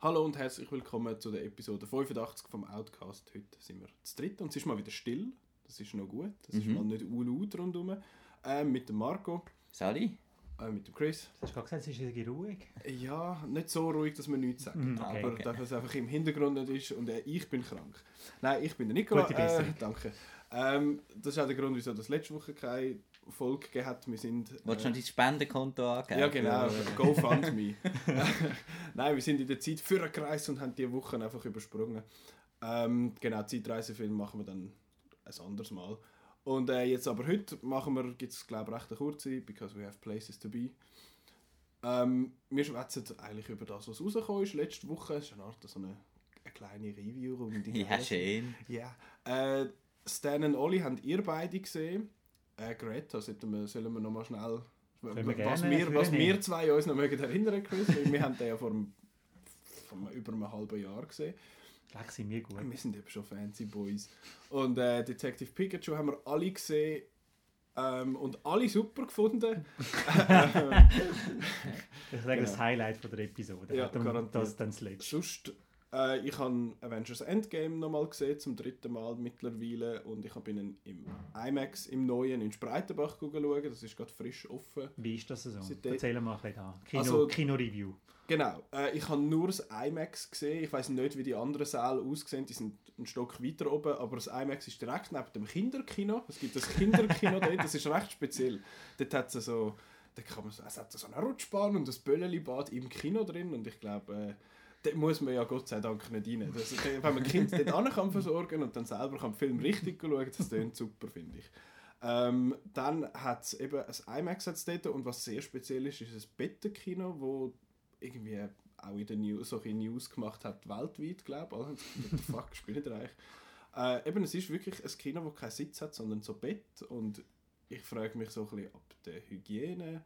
Hallo und herzlich willkommen zu der Episode 85 vom Outcast. Heute sind wir zu dritt und es ist mal wieder still. Das ist noch gut. Es ist Mhm. mal nicht laut rundherum. Ähm, mit dem Marco, Sally? äh, mit dem Chris. Du hast gerade gesagt, es ist irgendwie ruhig. Ja, nicht so ruhig, dass man nichts sagt. Mhm, okay, aber okay. dass es einfach im Hintergrund nicht ist und äh, ich bin krank. Nein, ich bin der Nikola. Gute Äh, Besserung. danke. Ähm, das ist auch der Grund, wieso das letzte Woche keine Folge gegeben hat. Wir sind... Wolltest du äh, noch dein Spendenkonto angeben? Ja, genau. GoFundMe. Nein, wir sind in der Zeit für gereist und haben diese Wochen einfach übersprungen. Ähm, genau, Zeitreisefilm machen wir dann ein anderes Mal. Und äh, jetzt aber heute machen wir, gibt es glaube ich recht eine kurze, because we have places to be. Ähm, wir schwätzen eigentlich über das, was rausgekommen ist letzte Woche. Es ist eine Art so eine, eine kleine Review-Runde. Ja, schön. Ja. Äh, Stan und Olli habt ihr beide gesehen. Äh, Greta, sollten wir, sollen wir nochmal schnell... wir Was gerne wir, was wir zwei uns noch mögen erinnern Chris, weil wir haben den ja vor, einem- vor über einem halben Jahr gesehen. Leck sind mir gut. Wir sind eben schon fancy Boys. Und äh, Detective Pikachu haben wir alle gesehen ähm, und alle super gefunden. Ich sage das Genau. Highlight von der Episode. Ja. Das dann das letzte. Sonst, äh, ich habe Avengers Endgame nochmal gesehen, zum dritten Mal mittlerweile. Und ich bin ihn im IMAX, im neuen, in Spreitenbach schauen. Das ist gerade frisch offen. Wie ist das so? Seitdem- Erzähl mal ein bisschen da. Kino, Also- Kino-Review. Genau, äh, ich habe nur das IMAX gesehen. Ich weiß nicht, wie die anderen Säle aussehen. Die sind einen Stock weiter oben, aber das IMAX ist direkt neben dem Kinderkino. Es gibt das Kinderkino dort, das ist recht speziell. Dort hat es so, da kann man so, es hat so eine Rutschbahn und ein Böllelibad im Kino drin und ich glaube, äh, dort muss man ja Gott sei Dank nicht rein. Das, wenn man Kind dort an kann versorgen und dann selber kann den Film richtig schauen, das klingt super, finde ich. Ähm, dann hat es eben ein IMAX hat's dort und was sehr speziell ist, ist ein Bettenkino, wo irgendwie auch in den News, solche News gemacht hat, weltweit, glaube ich. Also, what the fuck spielt eigentlich? Äh, eben, es ist wirklich ein Kino, das keinen Sitz hat, sondern so Bett. Und ich frage mich so ein bisschen ab der Hygiene.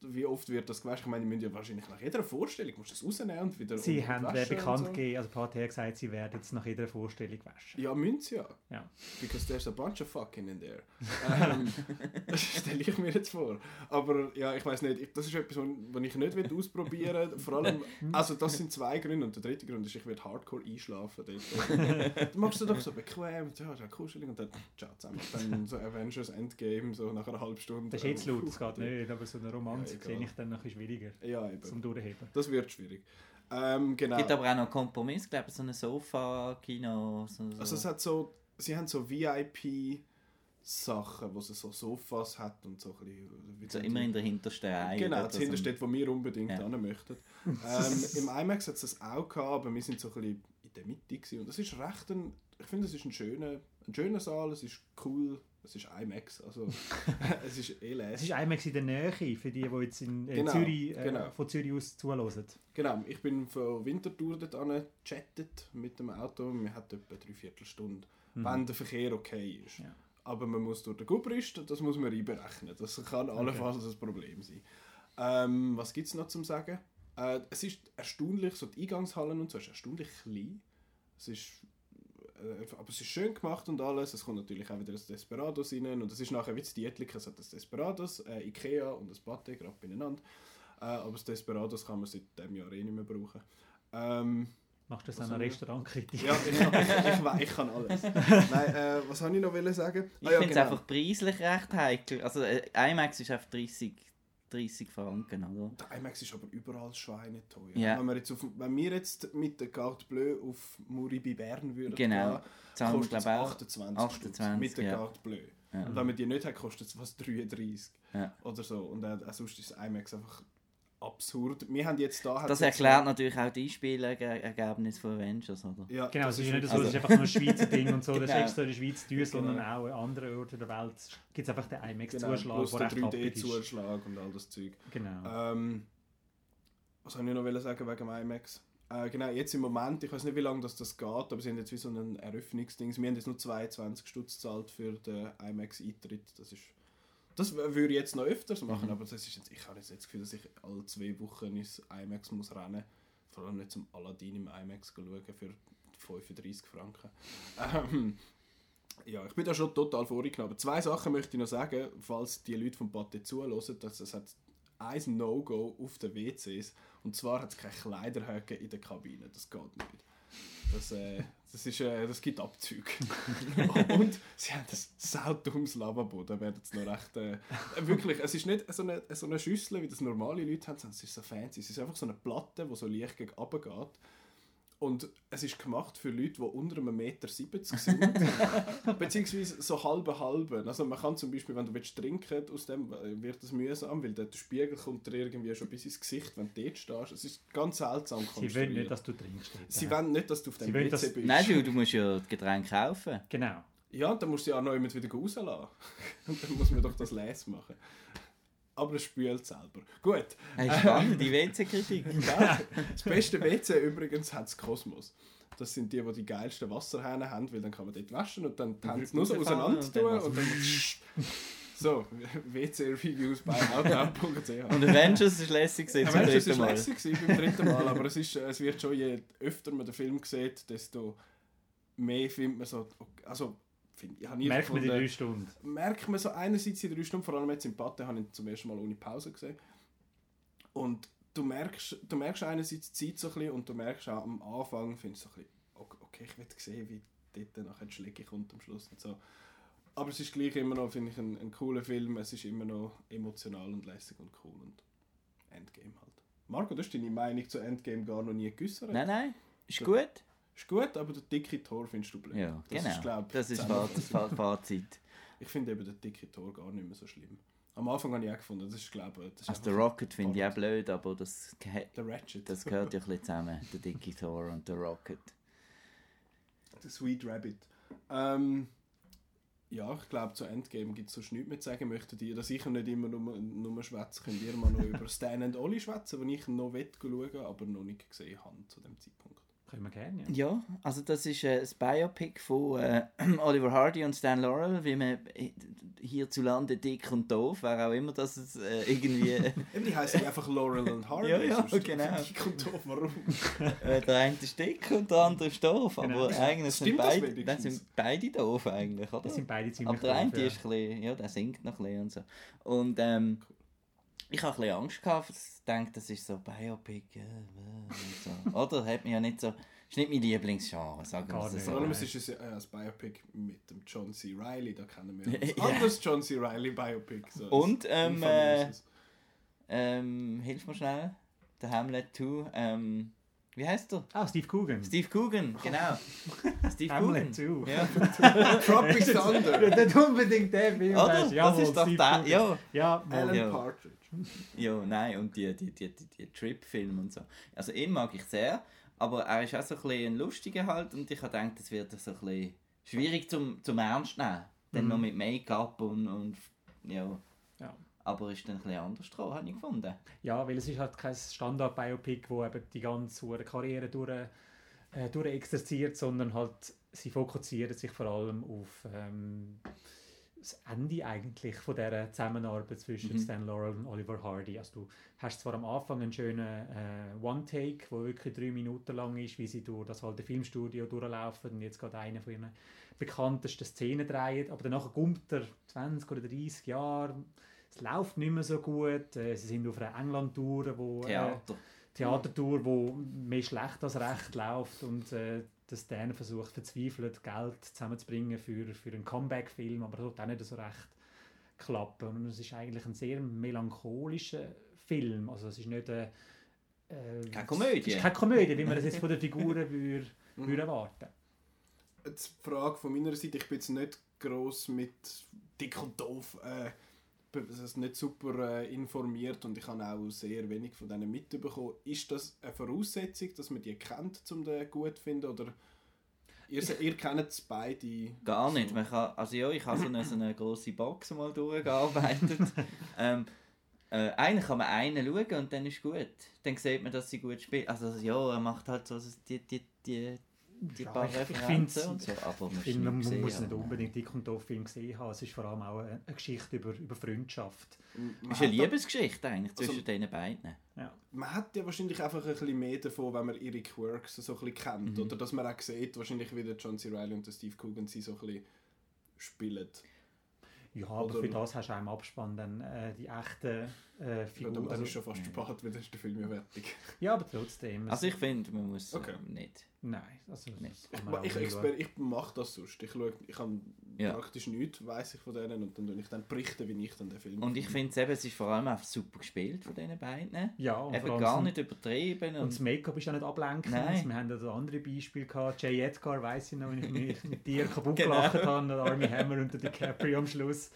Wie oft wird das gewaschen? Ich meine, die müssen ja wahrscheinlich nach jeder Vorstellung musst das rausnehmen und wieder Sie haben bekannt so. gegeben, also Party hat gesagt, sie werden jetzt nach jeder Vorstellung waschen. Ja, müssen sie ja. Ja. Because there's a bunch of fucking in there. ähm, das stelle ich mir jetzt vor. Aber ja, ich weiß nicht, ich, das ist etwas, was ich nicht will ausprobieren will. Vor allem, also das sind zwei Gründe und der dritte Grund ist, ich werde hardcore einschlafen dort. du machst du doch so bequem, ja, ja, kuschelig und dann, ciao zusammen. Dann so Avengers Endgame, so nach einer halben Stunde. Das ist jetzt laut, das geht nicht, aber so eine Romanze Ja, sehe ich dann noch ein bisschen schwieriger Ja, eben. zum Durchheben. Das wird schwierig. Ähm, genau. Es gibt aber auch noch einen Kompromiss, glaube ich, so ein Sofa-Kino. So, so. Also es hat so, sie haben so VIP Sachen, wo es so Sofas hat und so ein bisschen, so immer in der hintersten Reihe. Genau, das so. hintersteht, wo wir unbedingt Ja. hin möchten. ähm, Im IMAX hat es das auch gehabt, aber wir sind so ein bisschen in der Mitte gewesen. und das ist recht ein, ich finde, es ist ein schöner, ein schöner Saal, es ist cool, es ist IMAX, also es ist eh Es ist IMAX in der Nähe, für die, die jetzt in äh, Genau, Zürich, äh, genau. von Zürich aus zuhören. Genau, ich bin von Winterthur dort gechattet mit dem Auto, wir hatten etwa drei Viertelstunde, wenn der Verkehr okay ist. Mhm. Ja. Aber man muss durch den Gubrist, das muss man einberechnen. Das kann allenfalls ein Problem sein. Ähm, was gibt es noch zu sagen? Äh, es ist erstaunlich, so die Eingangshallen und so ist erstaunlich klein. Es ist, aber es ist schön gemacht und alles. Es kommt natürlich auch wieder das Desperados rein und es ist nachher wie das Dietlik, es hat das Desperados, äh, Ikea und das Pate gerade beieinander. Äh, aber das Desperados kann man seit dem Jahr eh nicht mehr brauchen. Ähm, Machst du das an einer? Restaurantkritik? ja, ich, ich, ich, we- ich kann alles. Nein, äh, was wollte ich noch wollen sagen? Ich Ah, ja, finde es genau. einfach preislich recht heikel. Also äh, IMAX ist auf 30, 30 Franken, oder? Der IMAX ist aber überall schweineteuer. Ja. Wenn, wir jetzt auf, wenn wir jetzt mit der Carte Bleu auf Muribi Bern würden Genau. gehen, kostet es glaube ich, auch. 28, 28, Stutz mit der ja. Carte Bleu. Ja. Und wenn man die nicht hat, kostet es fast 33 Ja. oder so. Und äh, äh, sonst ist das IMAX einfach absurd. Wir haben jetzt da... hat's Das erklärt natürlich auch die Einspielergebnis von Avengers, oder? Ja, Genau, das es ist nicht so, also- es ist einfach nur ein Schweizer Ding und so, das ist Genau. extra in der Schweiz teuer, Genau. sondern auch an anderen Orten der Welt gibt es einfach den genau, IMAX-Zuschlag, plus der der recht happig ist. 3D-Zuschlag und all das Zeug. Genau. Ähm, was soll ich noch sagen wegen dem IMAX? Äh, genau, jetzt im Moment, ich weiß nicht, wie lange das, das geht, aber sie haben jetzt wie so ein Eröffnungsding. Wir haben jetzt nur 22 Stutz gezahlt für den IMAX-Eintritt. Das ist. Das würde ich jetzt noch öfters machen, Mhm. aber das ist jetzt, ich habe jetzt das Gefühl, dass ich alle zwei Wochen ins IMAX muss rennen Vor allem nicht zum Aladdin im IMAX schauen für 35 Franken. Ähm, ja, ich bin da schon total vorgenommen. Aber zwei Sachen möchte ich noch sagen, falls die Leute vom Pate zuhören, dass es hat ein No-Go auf den WCs. Und zwar hat es keine Kleiderhöcke in der Kabine. Das geht nicht. Das, äh, das, ist, äh, das gibt Abzüge. und sie haben ein saudummes Lavabo. Da werden es noch recht... Äh, wirklich, es ist nicht so eine, so eine Schüssel, wie das normale Leute haben, sondern es ist so fancy. Es ist einfach so eine Platte, die so leicht gegen runter geht. Und es ist gemacht für Leute, die unter einem Meter 70 sind. Beziehungsweise so halbe halbe. Also man kann zum Beispiel, wenn du willst trinken aus dem wird es mühsam, weil der Spiegel kommt dir irgendwie schon bis ins Gesicht, wenn du dort stehst. Es ist ganz seltsam Sie wollen nicht, dass du trinkst. Sie wollen nicht, dass du auf dem dass- bist. Nein, du, du musst ja das Getränk kaufen. Genau. Ja, und dann musst du ja auch noch jemand wieder rauslassen. Und dann muss man doch das Les machen. Aber es spült selber. Gut. Hey, spannend, die WC-Kritik. Ja, das beste WC übrigens hat das Kosmos. Das sind die, die die geilsten Wasserhähne haben, weil dann kann man dort waschen und dann die Hände nur so auseinander und tun dann und dann... So, WC-Reviews bei outnow.ch. Und Avengers ist lässig gewesen es dritten war Mal. lässig gewesen beim dritten Mal, aber es, ist, äh, es wird schon, je öfter man den Film sieht, desto mehr findet man so... Also, find, ich habe nie Merkt man die drei Stunden. merkt man so einerseits in drei Stunden, vor allem jetzt im Patte, habe ich zum ersten Mal ohne Pause gesehen. Und du merkst, du merkst einerseits die Zeit so ein bisschen und du merkst auch am Anfang, findest du so ein bisschen, okay, okay, ich will sehen, wie dort nachher die Schläge kommt am Schluss und so. Aber es ist gleich immer noch, finde ich, ein, ein cooler Film. Es ist immer noch emotional und lässig und cool und Endgame halt. Marco, du hast deine Meinung zu Endgame gar noch nie geäußert. Nein, nein, ist gut. Ist gut, aber der dicke Tor findest du blöd. Ja, das genau. Ist, glaub, das ist zusammenfassend. Faz- Fa- Fazit. Ich finde eben den dicke Tor gar nicht mehr so schlimm. Am Anfang habe ich auch gefunden, das ist glaube ich... Das ist Also der Rocket finde ich auch blöd, aber das, das gehört ja ein bisschen zusammen. Der dicke Thor und der Rocket. Der Sweet Rabbit. Ähm, ja, ich glaube, zu Endgame gibt es sonst nichts mehr zu sagen. Möchtet ihr, dass ich nicht immer nur, nur schwätze, könnt ihr mal noch über Stan and Ollie schwätzen, die ich noch schauen aber noch nicht gesehen habe zu dem Zeitpunkt. Können wir gerne, ja. Ja, also das ist äh, das Biopic von äh, Oliver Hardy und Stan Laurel, wie man äh, hierzulande dick und doof, wer auch immer das es, äh, irgendwie... Eben, die heißen einfach Laurel und Hardy. Ja, ja, genau. Ich kommt drauf, warum. Äh, der eine ist dick und der andere ist doof, Genau. aber eigentlich sind das beide, das sind beide doof eigentlich, oder? Die sind beide ziemlich aber der eine doof, ja. ist ein bisschen, ja, der singt noch ein bisschen und so. Und ähm, ich habe ein bisschen Angst gehabt, ich denke, das ist so Biopic, äh, äh, und so. oder? Hat mich ja nicht so, ist nicht mein Lieblingsgenre, sagen wir Gar es nicht. Vor so. allem es ist ein, äh, ein Biopic mit dem John C. Reilly, da kennen wir ein Ja. anderes John C. Reilly Biopic. So Und, ähm, äh. Ähm, hilf mir schnell. Der Hamlet 2, ähm, wie heißt der? Ah, Steve Coogan. Steve Coogan, genau. Steve Hamlet Coogan. 2. Ja. Tropic Thunder. Nicht unbedingt der Film. Oder? weißt das ist doch Steve der. Coogan. Ja. Ja, Alan mal. Ja. Partridge. ja, nein, und die, die, die, die, die Trip-Filme und so. Also ihn mag ich sehr, aber er ist auch so ein bisschen ein lustiger halt und ich habe gedacht, das wird so ein bisschen schwierig zum, zum Ernst nehmen. Dann Mhm. noch mit Make-up und, und ja. Aber ist dann ein bisschen anders dran, habe ich gefunden. Ja, weil es ist halt kein Standard-Biopic, wo eben die ganze Karriere durch, äh, durch exerziert, sondern halt sie fokussieren sich vor allem auf ähm, das Ende eigentlich von dieser Zusammenarbeit zwischen Mhm. Stan Laurel und Oliver Hardy. Also du hast zwar am Anfang einen schönen äh, One-Take, wo wirklich drei Minuten lang ist, wie sie durch das alte Filmstudio durchlaufen und jetzt gerade eine von ihren bekanntesten Szenen drehen, aber danach kommt er 20 oder 30 Jahre es läuft nicht mehr so gut. Äh, Sie sind auf einer England-Tour, wo äh, Theater. Theatertour, wo mehr schlecht als recht läuft und äh, dass Dan versucht verzweifelt Geld zusammenzubringen für, für einen Comeback-Film, aber das hat auch nicht so recht klappen. Und es ist eigentlich ein sehr melancholischer Film. Also es ist nicht eine, äh, Keine Komödie. Es ist keine Komödie, wie man das jetzt von den Figuren würde, Mhm. würde erwarten. Jetzt die Frage von meiner Seite, ich bin jetzt nicht gross mit dick und doof, äh, ist nicht super äh, informiert und ich habe auch sehr wenig von denen mitbekommen. Ist das eine Voraussetzung, dass man die kennt, um den gut zu finden? Oder ihr, ihr kennt es beide? Gar nicht. so? Man kann, also ja, ich habe so eine, so eine grosse Box mal durchgearbeitet. ähm, äh, eigentlich kann man einen schauen und dann ist gut. Dann sieht man, dass sie gut spielt. Also ja, er macht halt so die, die, die, die Ja, paar Referenzen und so. Aber man, Ich finde, man gesehen muss nicht haben. unbedingt Dick und Doof Film gesehen haben. Es ist vor allem auch eine, eine Geschichte über, über Freundschaft. Es ist eine Liebesgeschichte eigentlich Also- zwischen den beiden. Ja. Man hat ja wahrscheinlich einfach ein bisschen mehr davon, wenn man ihre Quirks so ein bisschen kennt. Mhm. Oder dass man auch sieht, wahrscheinlich wie der John C. Reilly und der Steve Coogan sie so ein bisschen spielen. Ja, aber Oder- für das hast du auch im Abspann dann äh, die echten äh, Ja, Figur. dann also, ist schon fast spät, weil dann ist der Film ja fertig. ja, aber trotzdem. Also ich finde, man muss Okay. äh, nicht. Nein, also das kann Ich, nicht exper- ich mache das sonst. Ich, schaue, ich habe Ja. praktisch nichts, weiß ich von denen und dann tue ich dann berichten, wie ich dann den Film Und ich finde es eben, es ist vor allem auch super gespielt von diesen beiden. Ja, und Eben gar nicht übertrieben. Und das Und, Make-up ist ja nicht ablenkend. Nein. Wir haben ja das andere Beispiel gehabt. J. Edgar, weiss ich noch, wenn ich mich mit dir kaputt Genau. gelacht habe, und Army Hammer und der DiCaprio am Schluss.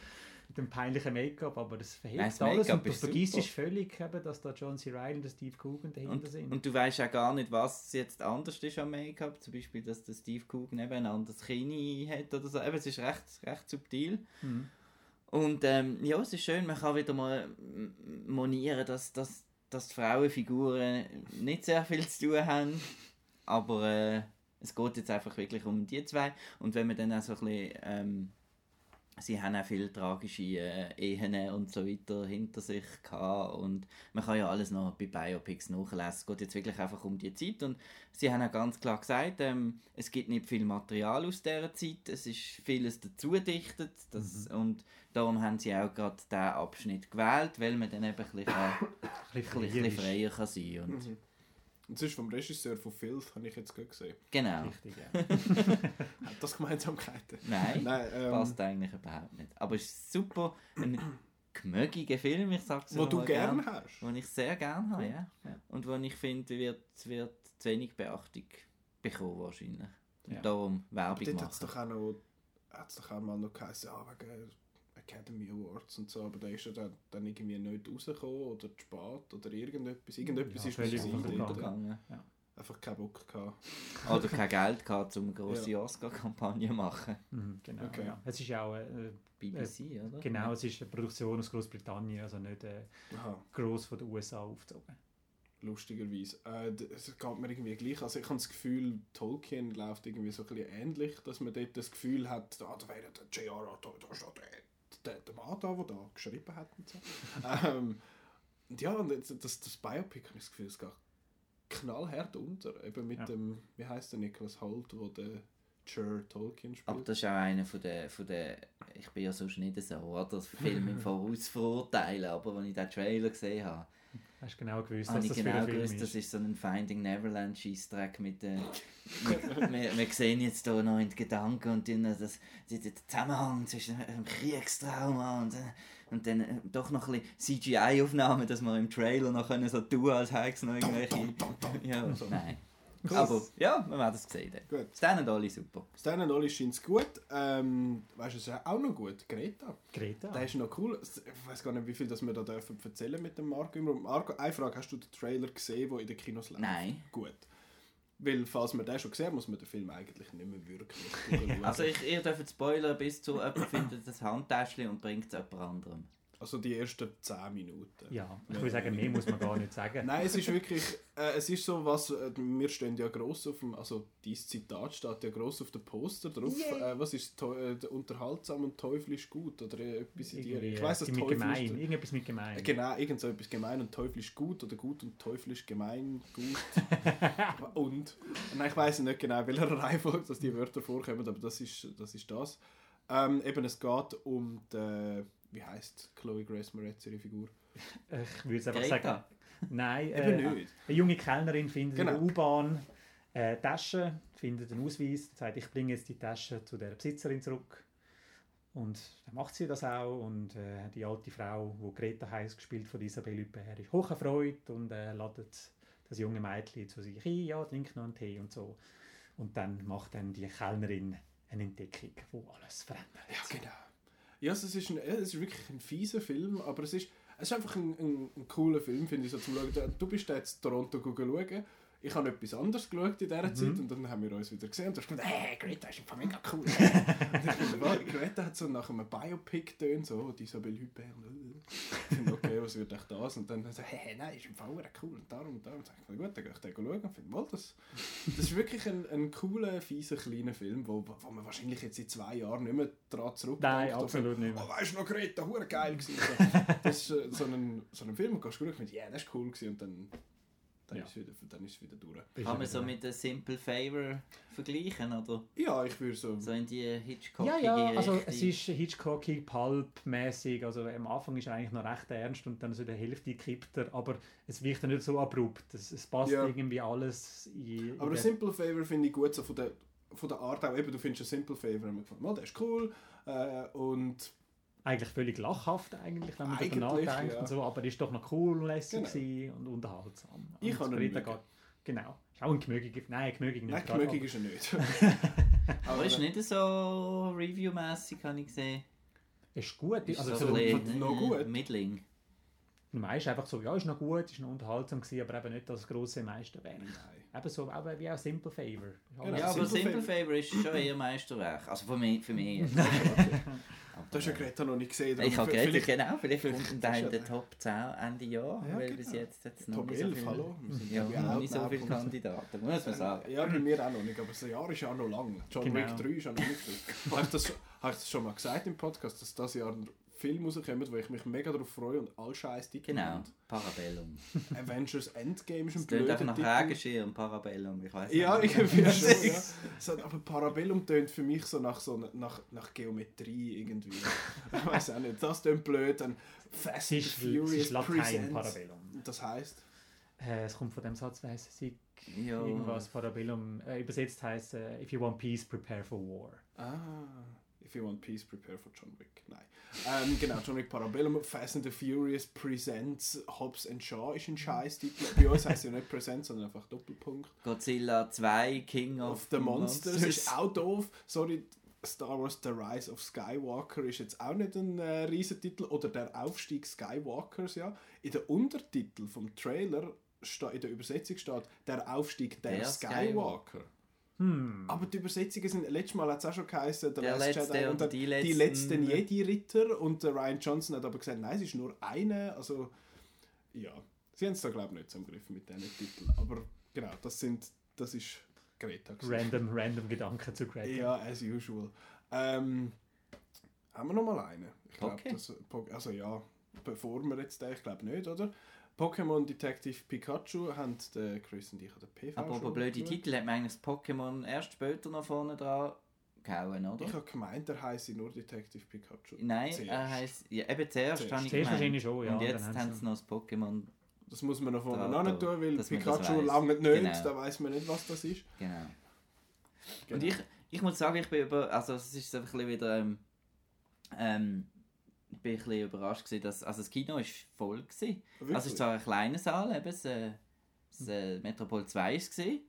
Mit dem peinlichen Make-up, aber das das alles. Und du vergisst super. völlig, eben, dass da John C. Reilly und Steve Coogan dahinter und, sind. und du weißt auch gar nicht, was jetzt anders ist am Make-up. Zum Beispiel, dass der Steve Coogan eben ein anderes Kinn hat oder so. Eben, es ist recht, recht subtil. Mhm. Und ähm, ja, es ist schön, man kann wieder mal monieren, dass, dass, dass die Frauenfiguren nicht sehr viel zu tun haben. Aber äh, es geht jetzt einfach wirklich um die zwei. Und wenn man dann auch so ein bisschen... Ähm, sie haben auch viele tragische äh, Ehen und so weiter hinter sich gehabt. Und man kann ja alles noch bei Biopics nachlesen. Es geht jetzt wirklich einfach um die Zeit. Und sie haben auch ganz klar gesagt, ähm, es gibt nicht viel Material aus dieser Zeit. Es ist vieles dazu dichtet. Das, Und darum haben sie auch gerade diesen Abschnitt gewählt, weil man dann eben ein bisschen, kann, Ein ein bisschen bisschen freier kann sein und Mhm. Und das ist vom Regisseur von Filth, habe ich jetzt gerade gesehen. Genau. Richtig, ja. Hat das Gemeinsamkeiten? Nein, Nein, ähm, passt eigentlich überhaupt nicht. Aber es ist super, ein gemögiger Film, ich sag's wo noch du mal gern hast. wo ich sehr gerne habe, ja. ja. Und wo ich finde, wird, wird zu wenig Beachtung bekommen wahrscheinlich. Und Ja. darum Werbung Dort hat es machen. doch auch noch, hat's doch auch mal noch geheißen, ja, wegen Academy Awards und so, aber da ist er dann, dann irgendwie nicht rausgekommen oder zu spät oder irgendetwas. Irgendetwas Ja, ist völlig dort. Untergegangen. Einfach keinen Bock gehabt. Oder kein Geld gehabt, um eine grosse Oscar-Kampagne zu machen. Mhm, genau, Okay. ja. Es ist ja auch, äh, BBC, oder? genau, es ist eine Produktion aus Großbritannien, also nicht äh, gross von den USA aufgezogen. lustigerweise. Äh, geht mir irgendwie gleich. Also ich habe das Gefühl, Tolkien läuft irgendwie so ein bisschen ähnlich, dass man dort das Gefühl hat, ah, da wäre der J.R.R. da, da ist ja der, der, der Mann da, der da geschrieben hat und so. ähm, und ja, und das, das Biopic, habe ich das Gefühl, es geht knallhart unter. Eben mit Ja. dem, wie heißt der Nicholas Holt, wo der Jer Tolkien spielt. Aber das ist auch einer von den, von den ich bin ja sonst nicht so, oder? Film im Voraus verurteilen, aber als ich den Trailer gesehen habe, Hast du genau gewusst, dass das für genau gewusst, ist. das ist so ein Finding Neverland Scheissdreck mit den... wir, wir, sehen jetzt hier noch in den Gedanken und das, die- der Zusammenhang zwischen einem Kriegstrauma und, äh, und dann äh, doch noch ein bisschen CGI-Aufnahmen, dass wir im Trailer noch können so tun, als hätte es noch irgendwelche... Ja, nein. Cool. Aber ja, wir werden es sehen. Gut. Stan und alle super. Stan und Olli scheint es gut. Ähm, weißt du, es ist auch noch gut? Greta. Greta. Der ist noch cool. Ich weiß gar nicht, wie viel das wir da dürfen erzählen mit dem Marco. Immer. Marco, eine Frage, hast du den Trailer gesehen, der in den Kinos läuft? Nein. Gut. Weil, falls man den schon gesehen hat, muss man den Film eigentlich nicht mehr wirklich. Also ich, ihr dürft spoilern bis zu jemand findet das Handtäschchen und bringt es jemand anderem. Also die ersten 10 Minuten. Ja, ich würde sagen, mehr muss man gar nicht sagen. Nein, es ist wirklich, äh, es ist so was, äh, wir stehen ja gross auf dem, also dieses Zitat steht ja gross auf dem Poster drauf. Äh, was ist äh, unterhaltsam und teuflisch gut oder äh, etwas in die Irgendwie, Ich weiß, dass äh, mit gemein. ist, Irgendetwas mit gemein. Äh, Genau, irgend so etwas gemein und teuflisch gut oder gut und teuflisch gemein gut. und, nein, ich weiß nicht genau, welcher Reihenfolge dass die Wörter vorkommen, aber das ist das. Ist das. Ähm, eben, es geht um die, wie heißt Chloe Grace Moretz, ihre Figur? Ich würde es einfach Greta. sagen. Nein, Eben äh, nicht. eine junge Kellnerin findet Genau. in der U-Bahn eine Tasche, findet einen Ausweis, sagt, ich bringe jetzt die Tasche zu der Besitzerin zurück. Und dann macht sie das auch und äh, die alte Frau, die Greta heißt, gespielt von Isabelle Huppert, ist hoch erfreut und äh, ladet das junge Mädchen zu sich ein, ja, trink noch einen Tee und so. Und dann macht dann die Kellnerin eine Entdeckung, wo alles verändert. Ja, genau. Ja, es ist, ein, es ist wirklich ein fieser Film, aber es ist, es ist einfach ein, ein, ein cooler Film, finde ich, so zum Schauen. Du bist da jetzt Toronto schauen. Ich habe etwas anderes geschaut in dieser Zeit und dann haben wir uns wieder gesehen und du hast gesagt, hey, Greta ist einfach mega cool. und ich finde, Greta hat so nach einem Biopic tönt so, die Isabelle Huppert. und, äh, Ich finde, okay, was wird echt das? Und dann so, hey, nein, ist im Fall cool und darum und darum. Und ich, gut, dann gehe ich den schauen und finde, mal, das, das ist wirklich ein, ein cooler, fieser, kleiner Film, wo, wo man wahrscheinlich jetzt in zwei Jahren nicht mehr daran zurückdenkt. Nein, absolut nicht mehr. Oh, weißt du noch, Greta, hure geil gewesen. Das ist äh, so ein, so ein Film, wo du gehst und findest, ja, das ist cool gewesen. Und dann, dann, Ja. ist, es wieder, dann ist es wieder durch. Ist Kann man ja so wieder- mit der Simple Favor vergleichen, oder? Ja, ich würde so... So in die Ja, Hitchcockige ja, also Richtung. es ist Hitchcockig, Pulp-mäßig, also am Anfang ist er eigentlich noch recht ernst und dann so in der Hälfte kippt er, aber es wirkt dann nicht so abrupt, es, es passt Ja. irgendwie alles in, Aber in ein Simple Favor finde ich gut, so von der, von der Art auch. Eben, du findest ein Simple Favor, haben wir gefunden, mal, der ist cool. Äh, und eigentlich völlig lachhaft eigentlich, wenn man darüber Eigentlich, nachdenkt ja. und so, aber er ist doch noch cool und lässig Genau. und unterhaltsam. Ich und kann ihn Genau. Ist auch ein gemögiger, nein, gemögig nicht. nein, gemögig ist er nicht. Aber ist nicht so Review-mässig, habe ich gesehen. Ist gut, Ist also so so, noch gut. Mittling. Meist einfach so, ja, ist noch gut, ist noch unterhaltsam gewesen, aber eben nicht das grosse Meisterwerk. Nein. Eben so, aber wie auch Simple Favor. Genau. Ja, aber Simple Simple Favor ist schon eher Meisterwerk. Also für mich. Für mich. Das hast ja Greta noch nicht gesehen. ich habe vielleicht- genau, vielleicht vielleicht- kommt da in der Top 10 Ende Jahr, Ja, weil genau. bis jetzt hat es noch Top nicht so 11, viele, hallo. Ja, noch nicht so viele Kandidaten, muss man sagen. Ja, bei mir auch noch nicht, aber das Jahr ist ja auch noch lang. John Genau. Wick 3 ist ja noch nicht viel. habe, ich das, habe ich das schon mal gesagt im Podcast, dass das Jahr Filme rauskommen, wo ich mich mega darauf freue und all scheiß Titel Genau, sind. Parabellum. Avengers Endgame ist ein blöder einfach nach Titel. Regenschirm, Parabellum, ich weiß Ja, nicht. irgendwie schon, ja. So, aber Parabellum tönt für mich so nach, so nach, nach Geometrie irgendwie. Ich weiß auch nicht, das tönt blöd. Dann Fast and Furious ist Latein Presents. Parabellum. Das heisst, Äh, es kommt von dem Satz, weiss ich, Ja. irgendwas Parabellum. Äh, übersetzt heißt äh, If you want peace, prepare for war. ah, if you want peace, prepare for John Wick. Nein. Ähm, genau, John Wick Parabellum, Fast and the Furious Presents Hobbs and Shaw ist ein Scheiß-Titel. Bei uns heisst es ja nicht Presents, sondern einfach Doppelpunkt. Godzilla 2, King of, Of the Monsters ist auch doof. Sorry, Star Wars The Rise of Skywalker ist jetzt auch nicht ein äh, Riesentitel. Oder der Aufstieg Skywalkers, ja. In der Untertitel vom Trailer, in der Übersetzung steht der Aufstieg der, Der Skywalker. Hm. Aber die Übersetzungen sind, letztes Mal hat es auch schon geheißen, Der letzte und und der, die die letzten- letzten Jedi-Ritter. Und der Ryan Johnson hat aber gesagt, nein, es ist nur eine. Also, ja. Sie haben es da, glaube ich, nicht so im Griff mit diesen Titeln. Aber genau, das sind, das ist Greta. gewesen. Random, random Gedanken zu Greta. Ja, as usual. Ähm, haben wir noch mal einen? Ich glaube, Okay. also ja, bevor wir jetzt den, ich glaube nicht, oder? Pokémon Detective Pikachu haben der Chris und ich an der PV Aber schon blöde. Titel hat man eigentlich das Pokémon erst später noch vorne dran gehauen, oder? Ich habe gemeint, der heisst nur Detective Pikachu. Nein, Zuerst. er heisst, ja, eben zuerst, Zuerst. habe ich Zuerst gemeint. wahrscheinlich schon, ja. Und jetzt haben sie- noch das Pokémon, Das muss man noch vorne Da, ran tun, weil Pikachu lange nicht, Genau. da weiß man nicht, was das ist. genau. Genau. Und ich, ich muss sagen, ich bin über, also es ist einfach ein bisschen wieder, ähm, ähm, ich bin ein bisschen überrascht gewesen, dass, also das Kino ist voll gewesen. Wirklich? Also es ist zwar ein kleiner Saal, eben, das, äh, das äh, Metropol 2 ist gewesen,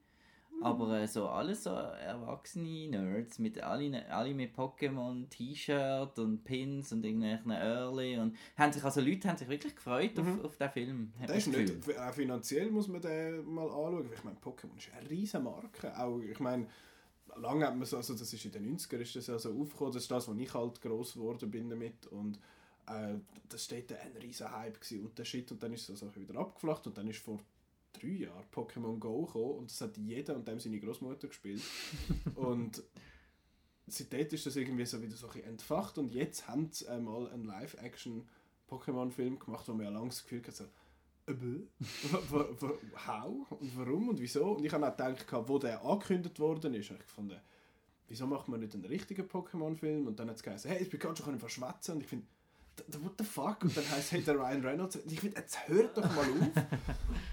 aber äh, so alles so erwachsene Nerds, mit alle, alle mit Pokémon T-Shirt und Pins und irgendwelchen Early und haben sich, also Leute haben sich wirklich gefreut Mhm. auf, auf den Film. Das ist nicht, auch finanziell muss man den mal anschauen. Ich meine, Pokémon ist eine riesige Marke. Auch, ich meine, lange hat man so, also das ist in den 90ern ist das ja so aufgekommen, das ist das, wo ich halt gross geworden bin damit und äh, das steht ein riesen Hype und der Shit und dann ist das auch wieder abgeflacht und dann ist vor drei Jahren Pokémon Go gekommen und das hat jeder und dem seine Großmutter gespielt und seitdem ist das irgendwie so wieder so ein entfacht und jetzt haben sie einmal einen Live-Action Pokémon-Film gemacht, wo man ja lange das Gefühl hat, so, äh, How und warum und wieso? Und ich habe auch gedacht, wo der angekündigt worden ist, habe ich gefunden, wieso macht man nicht einen richtigen Pokémon-Film? Und dann hat es geheißen, hey, das Pikachu kann ich verschwätzen. Und ich finde, "D- d- what the fuck? Und dann heisst hey, der Ryan Reynolds. Ich finde, jetzt hört doch mal auf.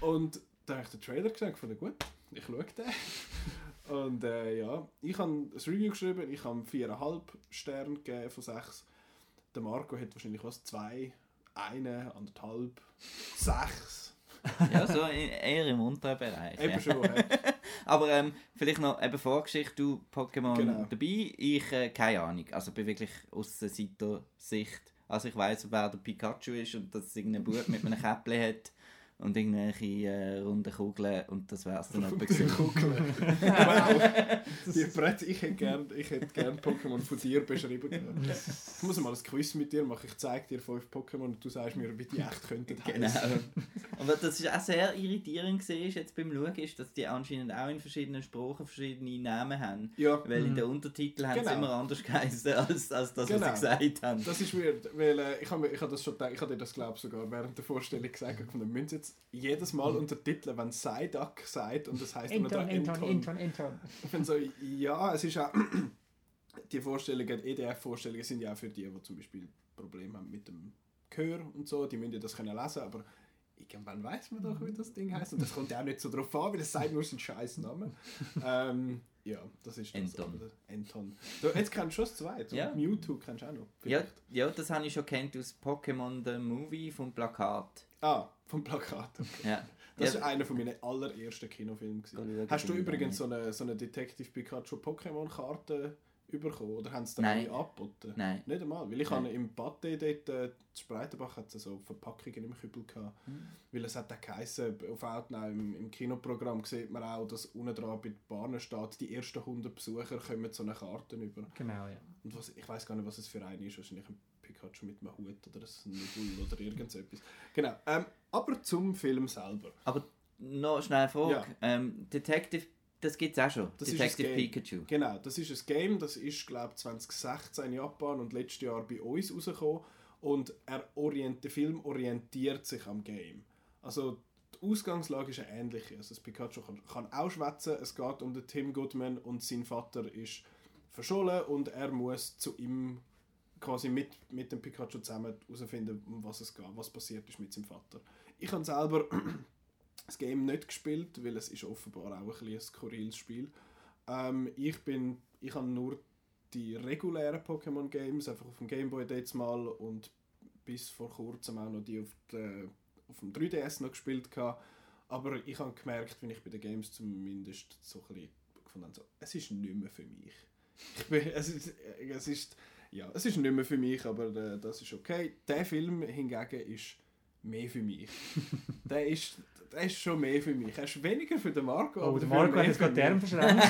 und dann habe ich den Trailer gesehen und gefunden, gut, ich schaue den. Und äh, ja, ich habe ein Review geschrieben, ich habe 4,5 Sterne gegeben von 6. Der Marco hat wahrscheinlich was, 2, 1, 1,5, 6. Ja, so in- eher im unteren Bereich. Eben ja. schon. hä? Aber ähm, vielleicht noch eben Vorgeschichte, du Pokémon Genau. dabei, ich äh, keine Ahnung. Also bin wirklich aus der Sicht. Also ich weiß, wer der Pikachu ist und dass es irgendein Bub mit einem Käppli hat und irgendwelche äh, runden Kugeln und das wär's dann etwa gewesen. Kugeln. wow. Die Brett, ich hätte gern, ich hätte gern Pokémon von dir beschrieben. Ich muss mal ein Quiz mit dir machen. Ich zeige dir fünf Pokémon und du sagst mir, wie die echt könnten Genau. heißen. Aber das ist auch sehr irritierend war, jetzt beim Schauen, ist, dass die anscheinend auch in verschiedenen Sprachen verschiedene Namen haben. Ja, Weil in Mhm. den Untertiteln haben sie Genau. immer anders geheißen, als, als das, Genau. was sie gesagt haben. das ist weird, weil äh, ich habe ich hab das schon gedacht, ich habe dir das glaube sogar während der Vorstellung gesagt, ich wir müssen jetzt jedes Mal untertiteln, wenn Psyduck sagt und das heißt Enton, Enton, Enton, Enton. Ich finde so, ja, es ist auch. die Vorstellungen, EDF-Vorstellungen sind ja auch für die, die zum Beispiel Probleme haben mit dem Gehör und so, die müssen ja das können lesen, aber irgendwann weiß man doch, wie das Ding heißt und das kommt ja auch nicht so drauf an, weil es sagt nur seinen scheiß Namen. ähm, ja, das ist das. Enton. aber- Enton. Du, jetzt kennst du schon das zweite. Ja. und Mewtwo kennst du auch noch. Ja, vielleicht. ja, das habe ich schon kennt aus Pokémon The Movie vom Plakat. Ah, vom Plakat. Ja. Das ja. war einer von meinen allerersten Kinofilmen. Hast du übrigens so eine, so eine Detective Pikachu Pokémon-Karte bekommen? Oder haben sie dann Nein. angeboten? Nein. Nicht einmal, weil ich Nein. habe im Paté dort, äh, Spreitenbach hat so Verpackungen im Kübel gehabt. Hm. Weil es hat auch geheißen, auf Outnow im, im Kinoprogramm sieht man auch, dass unten dran bei den Bahnen steht, die ersten 100 Besucher kommen so eine Karte über. Genau, ja. Und was, ich weiß gar nicht, was es für eine ist, wahrscheinlich ein Pikachu mit einem Hut oder ein Nudel oder irgend so etwas. Genau, ähm, aber zum Film selber. Aber noch schnell eine Frage. Ja. Ähm, Detective, das gibt es auch schon. Das ist Detective. Pikachu. Genau, das ist ein Game, das ist glaube 2016 in Japan und letztes Jahr bei uns rausgekommen und er orient, der Film orientiert sich am Game. Also die Ausgangslage ist eine ähnliche. Also das Pikachu kann, kann auch schwätzen. Es geht um den Tim Goodman und sein Vater ist verschollen und er muss zu ihm quasi mit, mit dem Pikachu zusammen herausfinden, um was es geht, was passiert ist mit seinem Vater. Ich habe selber das Game nicht gespielt, weil es ist offenbar auch ein, ein skurriles Spiel. Ähm, ich bin, ich habe nur die regulären Pokémon Games einfach auf dem Game Boy jetzt mal und bis vor kurzem auch noch die auf, der, auf dem 3DS noch gespielt habe. Aber ich habe gemerkt, wenn ich bei den Games zumindest so ein bisschen gefunden habe, so, es ist nicht mehr für mich. Ich bin, es, ist, es ist ja, es ist nicht mehr für mich, aber äh, das ist okay. Der Film hingegen ist mehr für mich. der, ist, der ist schon mehr für mich. Er ist weniger für den Marco. Oh, aber der Marco hat jetzt gerade Arme mich. verschränkt.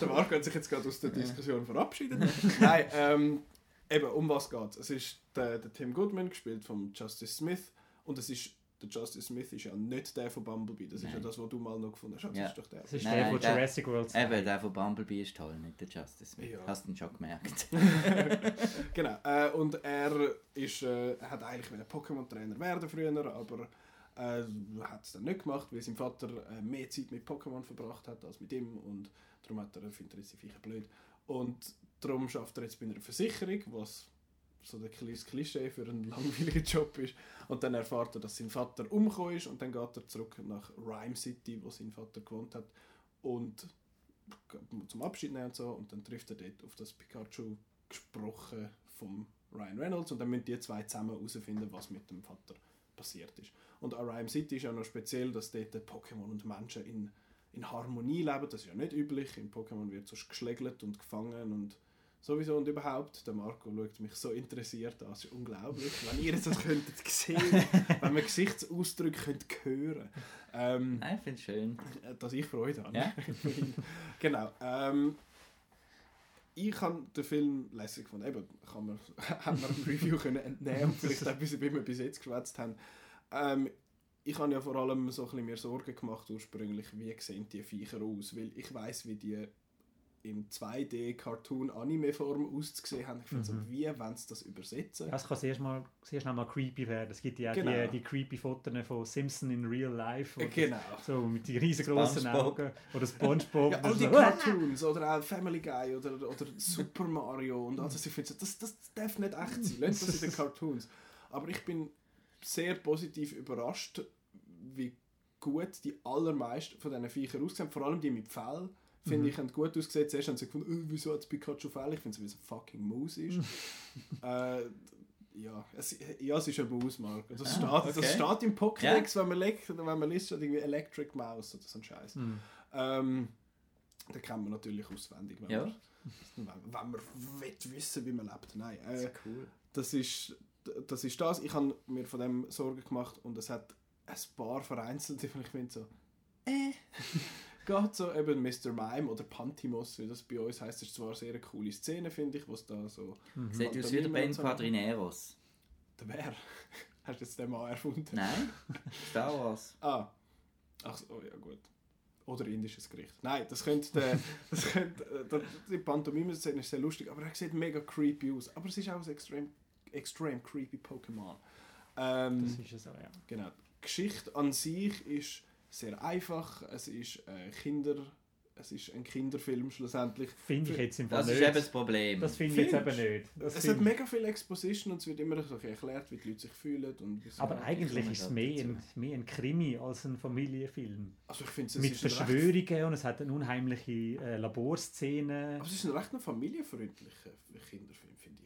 Der Marco hat sich jetzt gerade aus der Diskussion verabschiedet. Nein, ähm, eben, um was geht es? ist der, der Tim Goodman, gespielt von Justice Smith. Und es ist, der Justice Smith ist ja nicht der von Bumblebee. Das ist ja Nein. das, was du mal noch gefunden hast. Das Ja. ist doch der. Das ist Nein, der nein, von der- Jurassic World 2. Eben, der von Bumblebee ist toll, nicht der Justice Smith. Ja. Hast du ihn schon gemerkt? genau. Äh, und er ist, äh, er hat eigentlich Pokémon-Trainer werden früher, aber äh, hat es dann nicht gemacht, weil sein Vater äh, mehr Zeit mit Pokémon verbracht hat als mit ihm und darum hat er, findet er jetzt Viecher blöd. Und darum schafft er jetzt bei einer Versicherung, was so ein kleines Klischee für einen langweiligen Job ist. Und dann erfährt er, dass sein Vater umgekommen ist und dann geht er zurück nach Rhyme City, wo sein Vater gewohnt hat und zum Abschied nehmen und so und dann trifft er dort auf das Pikachu gesprochen vom Ryan Reynolds und dann müssen die zwei zusammen herausfinden, was mit dem Vater passiert ist. Und an Rhyme City ist ja noch speziell, dass dort Pokémon und Menschen in, in Harmonie leben. Das ist ja nicht üblich. Im Pokémon wird sonst geschlägelt und gefangen und sowieso und überhaupt. Der Marco schaut mich so interessiert an. Das ist unglaublich. Wenn ihr das könntet sehen, wenn man Gesichtsausdrücke könnt hören ähm, Nein, ich finde es schön. dass ich Freude habe. Ja. genau. Ähm, ich habe den Film lässig gefunden. Eben, kann man, hat man ein Review können entnehmen und vielleicht etwas, wie wir bis jetzt geschwätzt haben. Ähm, ich habe ja vor allem so ein bisschen mir Sorgen gemacht ursprünglich, wie sehen die Viecher aus, weil ich weiß, wie die in 2D-Cartoon-Anime-Form ausgesehen haben. Ich finde so, Mhm. wie wollen sie das übersetzen? Das kann sehr, mal, sehr schnell mal creepy werden. Es gibt ja auch Genau. die, die creepy Fotos von Simpson in real life. das- Genau. So mit den riesengroßen SpongeBob. Augen. Oder Spongebob. Ja, all die so- Cartoons oder auch Family Guy oder, oder Super Mario und all das, ich finde, so, das, das darf nicht echt sein. Lasst das in den Cartoons. Aber ich bin sehr positiv überrascht, wie gut die allermeisten von diesen Viechern aussehen. Vor allem die mit Fell. Finde Mhm. ich, haben gut ausgesehen. Zuerst haben sie gefunden, oh, wieso hat das Pikachu Fell? Ich finde es wie so eine fucking Maus ist. äh, ja, es, ja, es ist eine Maus, Marc. Das, Ah, steht, okay. das steht im Pokédex, wenn, man legt, wenn man liest, irgendwie Electric Mouse oder so ein Scheiß. Mhm. Ähm, den kennt man natürlich auswendig, wenn, Ja. man, wenn, wenn man will wissen wie man lebt. Nein, äh, cool. das, ist, das ist das. Ich habe mir von dem Sorgen gemacht und es hat ein paar vereinzelte, ich finde so, äh. Geht so eben Mr. Mime oder Pantimos, wie das bei uns heißt, ist zwar eine sehr coole Szene, finde ich, was da so... Sieht aus wie der Ben Quadrineros. Der wer? Hast du jetzt den mal erfunden? Nein, Star Wars. Ah. Ach so, oh ja gut. Oder indisches Gericht. Nein, das könnte, der, das könnte äh, der, die Pantomime-Szene ist sehr lustig, aber er sieht mega creepy aus. Aber es ist auch ein extrem, extrem creepy Pokémon. Ähm, Das ist es auch, ja. Genau. Die Geschichte an sich ist sehr einfach. Es ist äh, Kinder, es ist ein Kinderfilm schlussendlich. Finde ich jetzt im Fall Das ist nicht. eben das Problem. das finde ich jetzt Findest eben nicht. Das es hat mega viel Exposition und es wird immer so erklärt, wie die Leute sich fühlen. Und aber eigentlich ist es mehr ein, mehr ein Krimi als ein Familienfilm. also ich finde es Mit ist ein recht, Verschwörungen und es hat eine unheimliche äh, Laborszene. aber es ist ein recht ein familienfreundlicher Kinderfilm, finde ich jetzt.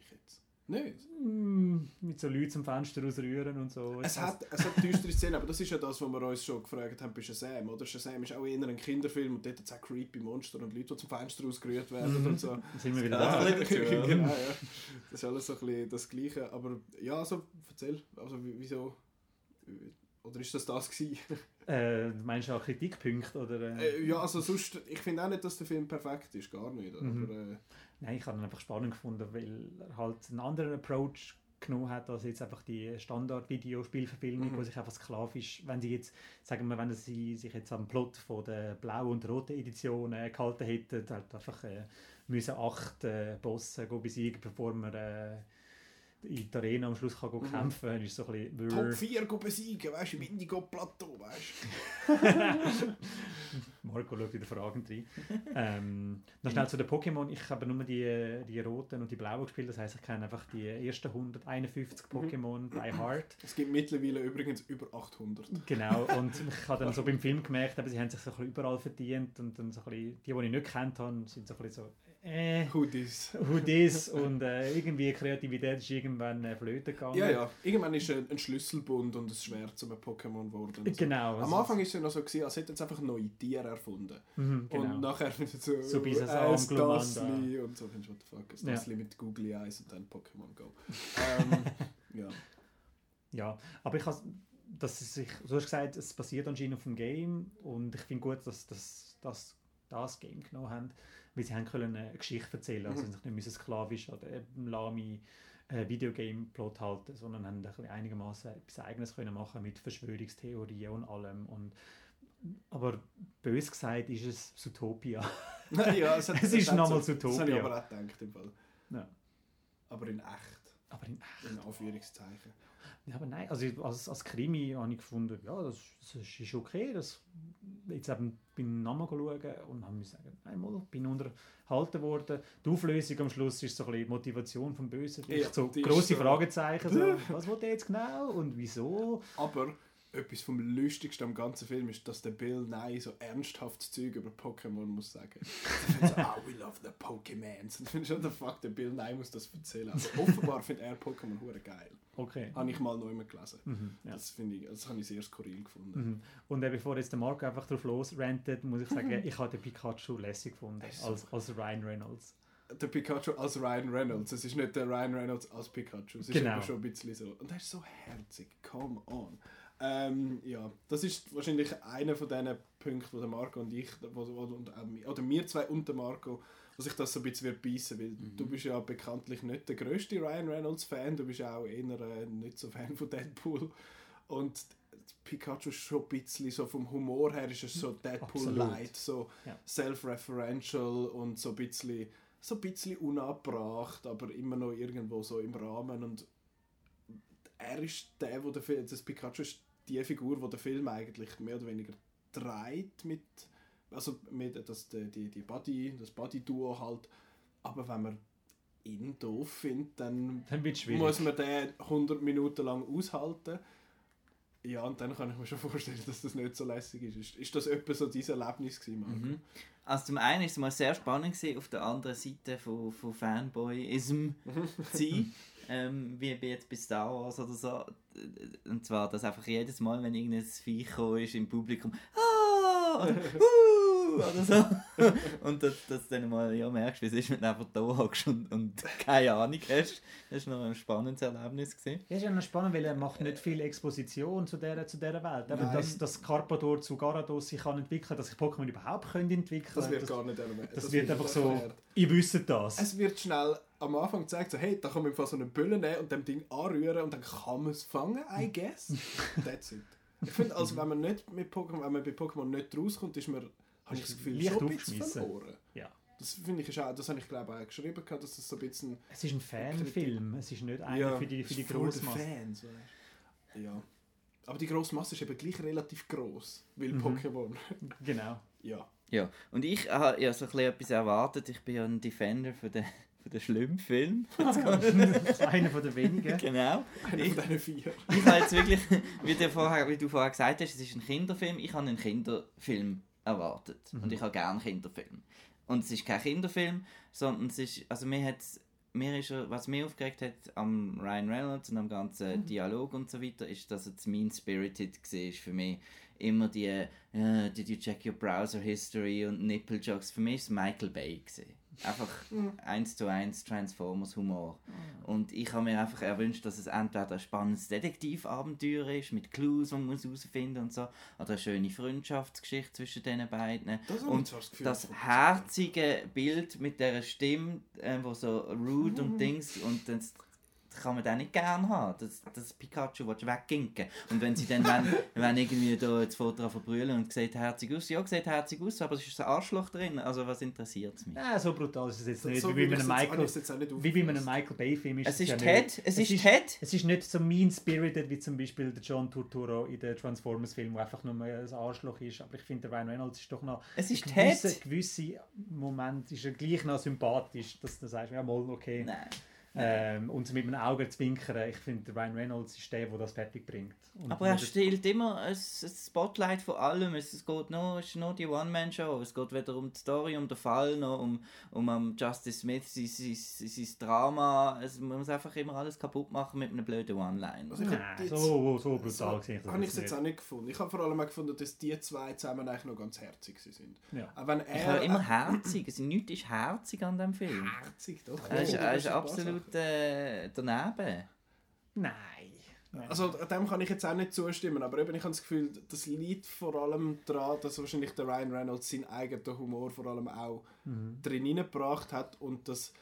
Nicht? Mm, mit so Leuten zum Fenster ausrühren und so. Es hat, es hat düstere Szenen, aber das ist ja das, was wir uns schon gefragt haben bei Shazam, oder? Shazam ist auch eher ein Kinderfilm und dort hat es auch creepy Monster und Leute, die zum Fenster ausgerührt werden und so. Dann sind wir wieder Ja, da. das ist dazu, ja. genau, ja. Das ist alles so ein bisschen das Gleiche. Aber ja, also erzähl, also wie- wieso? Oder ist das das gewesen? Äh, meinst du auch Kritikpunkte? Oder, äh? Äh, ja, also sonst, ich finde auch nicht, dass der Film perfekt ist, gar nicht. Mhm. Aber äh, Nein, ich habe ihn einfach spannend gefunden, weil er halt einen anderen Approach genommen hat, als jetzt einfach die Standard-Videospielverfilmung, Mhm. wo sich einfach sklavisch, wenn sie jetzt, sagen wir, wenn sie sich jetzt am Plot von der blauen und roten Edition äh, gehalten hätten, halt einfach äh, müssen acht äh, Bosse go besiegen, bevor man äh, in die Arena am Schluss kann go Mhm. kämpfen kann, ist so ein bisschen... Top 4 go besiegen, weißt du, im Indigo-Plateau, weißt du? Marco schaut wieder fragend rein. ähm, noch schnell zu den Pokémon. Ich habe nur die, die roten und die blauen gespielt. Das heißt, ich kenne einfach die ersten 151 Mhm. Pokémon by Heart. Es gibt mittlerweile übrigens über 800. Genau. Und ich habe dann so beim Film gemerkt, eben, sie haben sich so ein bisschen überall verdient. Und dann so ein bisschen, die, die ich nicht kennt habe, sind so ein bisschen so, äh, who this? Und äh, irgendwie Kreativität ist irgendwann äh, flöten gegangen. Ja, ja. Irgendwann ist ein, ein Schlüsselbund und ein Schwert zum Pokémon geworden. So. Genau. Am also- Anfang war es ja noch so, gewesen, als hätten sie einfach neue Tiere erfunden. Mhm, genau. Und nachher sie so, So bis es äh. Stasli und so. Findest du, what the fuck? Ja. Stasli mit Googly Eyes und dann Pokémon Go. ähm, ja. Ja, aber ich has, dass es sich, du hast gesagt, es basiert anscheinend auf dem Game und ich finde gut, dass das, das, das Game genommen haben, weil sie haben können eine Geschichte erzählen, also Mhm. sich nicht müssen sklavisch oder eben lami äh, Videogame-Plot halten, sondern haben ein einigermaßen etwas Eigenes können machen mit Verschwörungstheorien und allem und aber bös gesagt ist es Zootopia. ja, es, hat, Es ist nochmal so, Das habe ich Zootopia. aber auch gedacht im Fall. Ja. Aber in echt. Aber in, In Anführungszeichen. Ja, aber nein, also als, als Krimi habe ich gefunden, ja, das, das ist okay. Das, jetzt eben beim Namen schauen und haben müssen sagen, einmal bin unterhalten worden. Die Auflösung am Schluss ist so ein bisschen die Motivation vom Bösen. Ja, so grosse Fragezeichen, so, was will der jetzt genau und wieso? Aber etwas vom Lustigsten am ganzen Film ist, dass der Bill Nye so ernsthaftes Zeug über Pokémon muss sagen. Findet so, oh, we love the Pokémons. Und ich finde schon, der Fuck, der Bill Nye muss das erzählen. Also offenbar findet er Pokémon hure geil. Okay. Habe ich mal noch immer gelesen. Mhm, ja. Das finde ich, das habe ich sehr skurril gefunden. Mhm. Und äh, bevor jetzt der Marco einfach drauf losrentet, muss ich sagen, ich habe den Pikachu lässig gefunden, ist so- als, als Ryan Reynolds. Der Pikachu als Ryan Reynolds. Es ist nicht der Ryan Reynolds als Pikachu. Es ist Genau. aber schon ein bisschen so. Und er ist so herzig. Come on. Ähm, ja, das ist wahrscheinlich einer von diesen Punkten, wo der Marco und ich, wo, wo, und, oder wir zwei und der Marco, wo sich das so ein bisschen wird beißen weil du bist ja bekanntlich nicht der grösste Ryan Reynolds Fan, du bist auch eher äh, nicht so Fan von Deadpool und Pikachu ist schon ein bisschen so vom Humor her ist es so Deadpool Absolut. Light, so Ja. self-referential und so ein bisschen so ein bisschen unabbracht, aber immer noch irgendwo so im Rahmen und er ist der, wo der Film, das Pikachu ist die Figur, wo der Film eigentlich mehr oder weniger dreht mit, also mit das, die, die, die Buddy, das Buddy-Duo halt, aber wenn man ihn doof findet, dann Dann muss man den 100 Minuten lang aushalten. Ja, und dann kann ich mir schon vorstellen, dass das nicht so lässig ist. Ist, ist das etwa so dein Erlebnis gewesen, Marco? Mhm. Also zum einen war es mal sehr spannend, gewesen, auf der anderen Seite von, von Fanboyism zu sein. Ähm, wie jetzt bei Star Wars oder so. Und zwar, dass einfach jedes Mal, wenn irgendein Viech ist im Publikum, ah, oder, uh, oder so. und dass, dass du dann mal ja, merkst, wie es ist, wenn du einfach da hockst und, und keine Ahnung hast. Das war noch ein spannendes Erlebnis. Gewesen. Ja, ist ja noch spannend, weil er macht nicht viel Exposition zu dieser, zu dieser Welt. Aber dass, dass Carpador zu Garados sich kann entwickeln dass sich Pokémon überhaupt können entwickeln Das wird das, gar nicht erwähnt. das wird einfach so, ich wüsste das. Es wird schnell am Anfang gezeigt, so, hey, da kann man so eine Bülle nehmen und dem Ding anrühren und dann kann man es fangen, I guess. That's it. Ich finde, also wenn man nicht mit Pokémon, wenn man bei Pokémon nicht rauskommt, ist man, habe ich das Gefühl, schon ein bisschen verloren. Ja. Das finde ich ist auch, das habe ich glaube auch geschrieben, gehabt, dass das so ein bisschen Es ist ein Fanfilm, es ist nicht einer Ja, für die, für die Grossmasse. Fans, weißt. Ja. Aber die grosse Masse ist eben gleich relativ gross, weil Mhm. Pokémon. Genau. Ja. Ja, und ich habe ja so ein bisschen etwas erwartet. Ich bin ja ein Defender für den, für den Schlimmfilm. einer von den wenigen. genau. Einer Ich- von diesen vier. Ich habe jetzt wirklich, wie du, vorher, wie du vorher gesagt hast, es ist ein Kinderfilm. Ich habe einen Kinderfilm erwartet. Und ich habe gerne Kinderfilm. Und es ist kein Kinderfilm, sondern es ist, also mir hat's, mir ist, was mich aufgeregt hat am Ryan Reynolds und am ganzen Dialog und so weiter, ist, dass zu mean-spirited war für mich. Immer die äh, «Did you check your browser history?» und Nipple-Jokes. Für mich war es Michael Bay. Gewesen. Einfach eins zu eins Transformers Humor. Und ich habe mir einfach erwünscht, dass es entweder ein spannendes Detektivabenteuer ist, mit Clues, die man muss herausfinden und so, oder eine schöne Freundschaftsgeschichte zwischen den beiden. Das und das Gefühl, das herzige Bild mit der Stimme, äh, wo so rude und Dings und das kann man dann nicht gern haben. Das, das Pikachu willst du wegginken. Und wenn sie dann wenn, wenn irgendwie da das Foto verbrüllen und sieht herzig aus, ja, sieht herzig aus, aber es ist ein Arschloch drin. Also was interessiert es mich? Nein, so brutal ist es jetzt nicht. So wie, wie bei jetzt- Michael, jetzt wie bei einem. Michael Bay-Film ist Es ist ja Ted, nicht. es ist ist, Ted. Es ist nicht so mean-spirited wie zum Beispiel der John Turturro in den Transformers-Film, wo einfach nur ein Arschloch ist. Aber ich finde, der Ryan Reynolds ist doch noch... Es ist gewisse, Ted. gewisse Moment ist er gleich noch sympathisch, dass du sagst, ja mal, okay. Nein. Ähm, und mit einem Auge zwinkern, ich finde, der Ryan Reynolds ist der, der das fertig bringt. Und Aber er stiehlt immer ein, ein Spotlight von allem. Es, geht nur, es ist nur die One-Man-Show. Es geht weder um die Story, um den Fall, noch um, um um Justice Smith, sein, sein, sein Drama. Es, man muss einfach immer alles kaputt machen mit einem blöden One-Line. Also ich Nein, so, so brutal so, gesehen. habe ich es jetzt auch nicht gefunden. Ich habe vor allem auch gefunden, dass die zwei zusammen eigentlich noch ganz herzig sind. Ja. Auch wenn Ich er höre immer herzig. Es nichts ist herzig an dem Film. herzig, doch. Er ist, er ist absolut. Äh, daneben. Nein. Nein. Also dem kann ich jetzt auch nicht zustimmen, aber eben, ich habe das Gefühl, das liegt vor allem daran, dass wahrscheinlich der Ryan Reynolds seinen eigenen Humor vor allem auch Mhm. drin hineingebracht hat und dass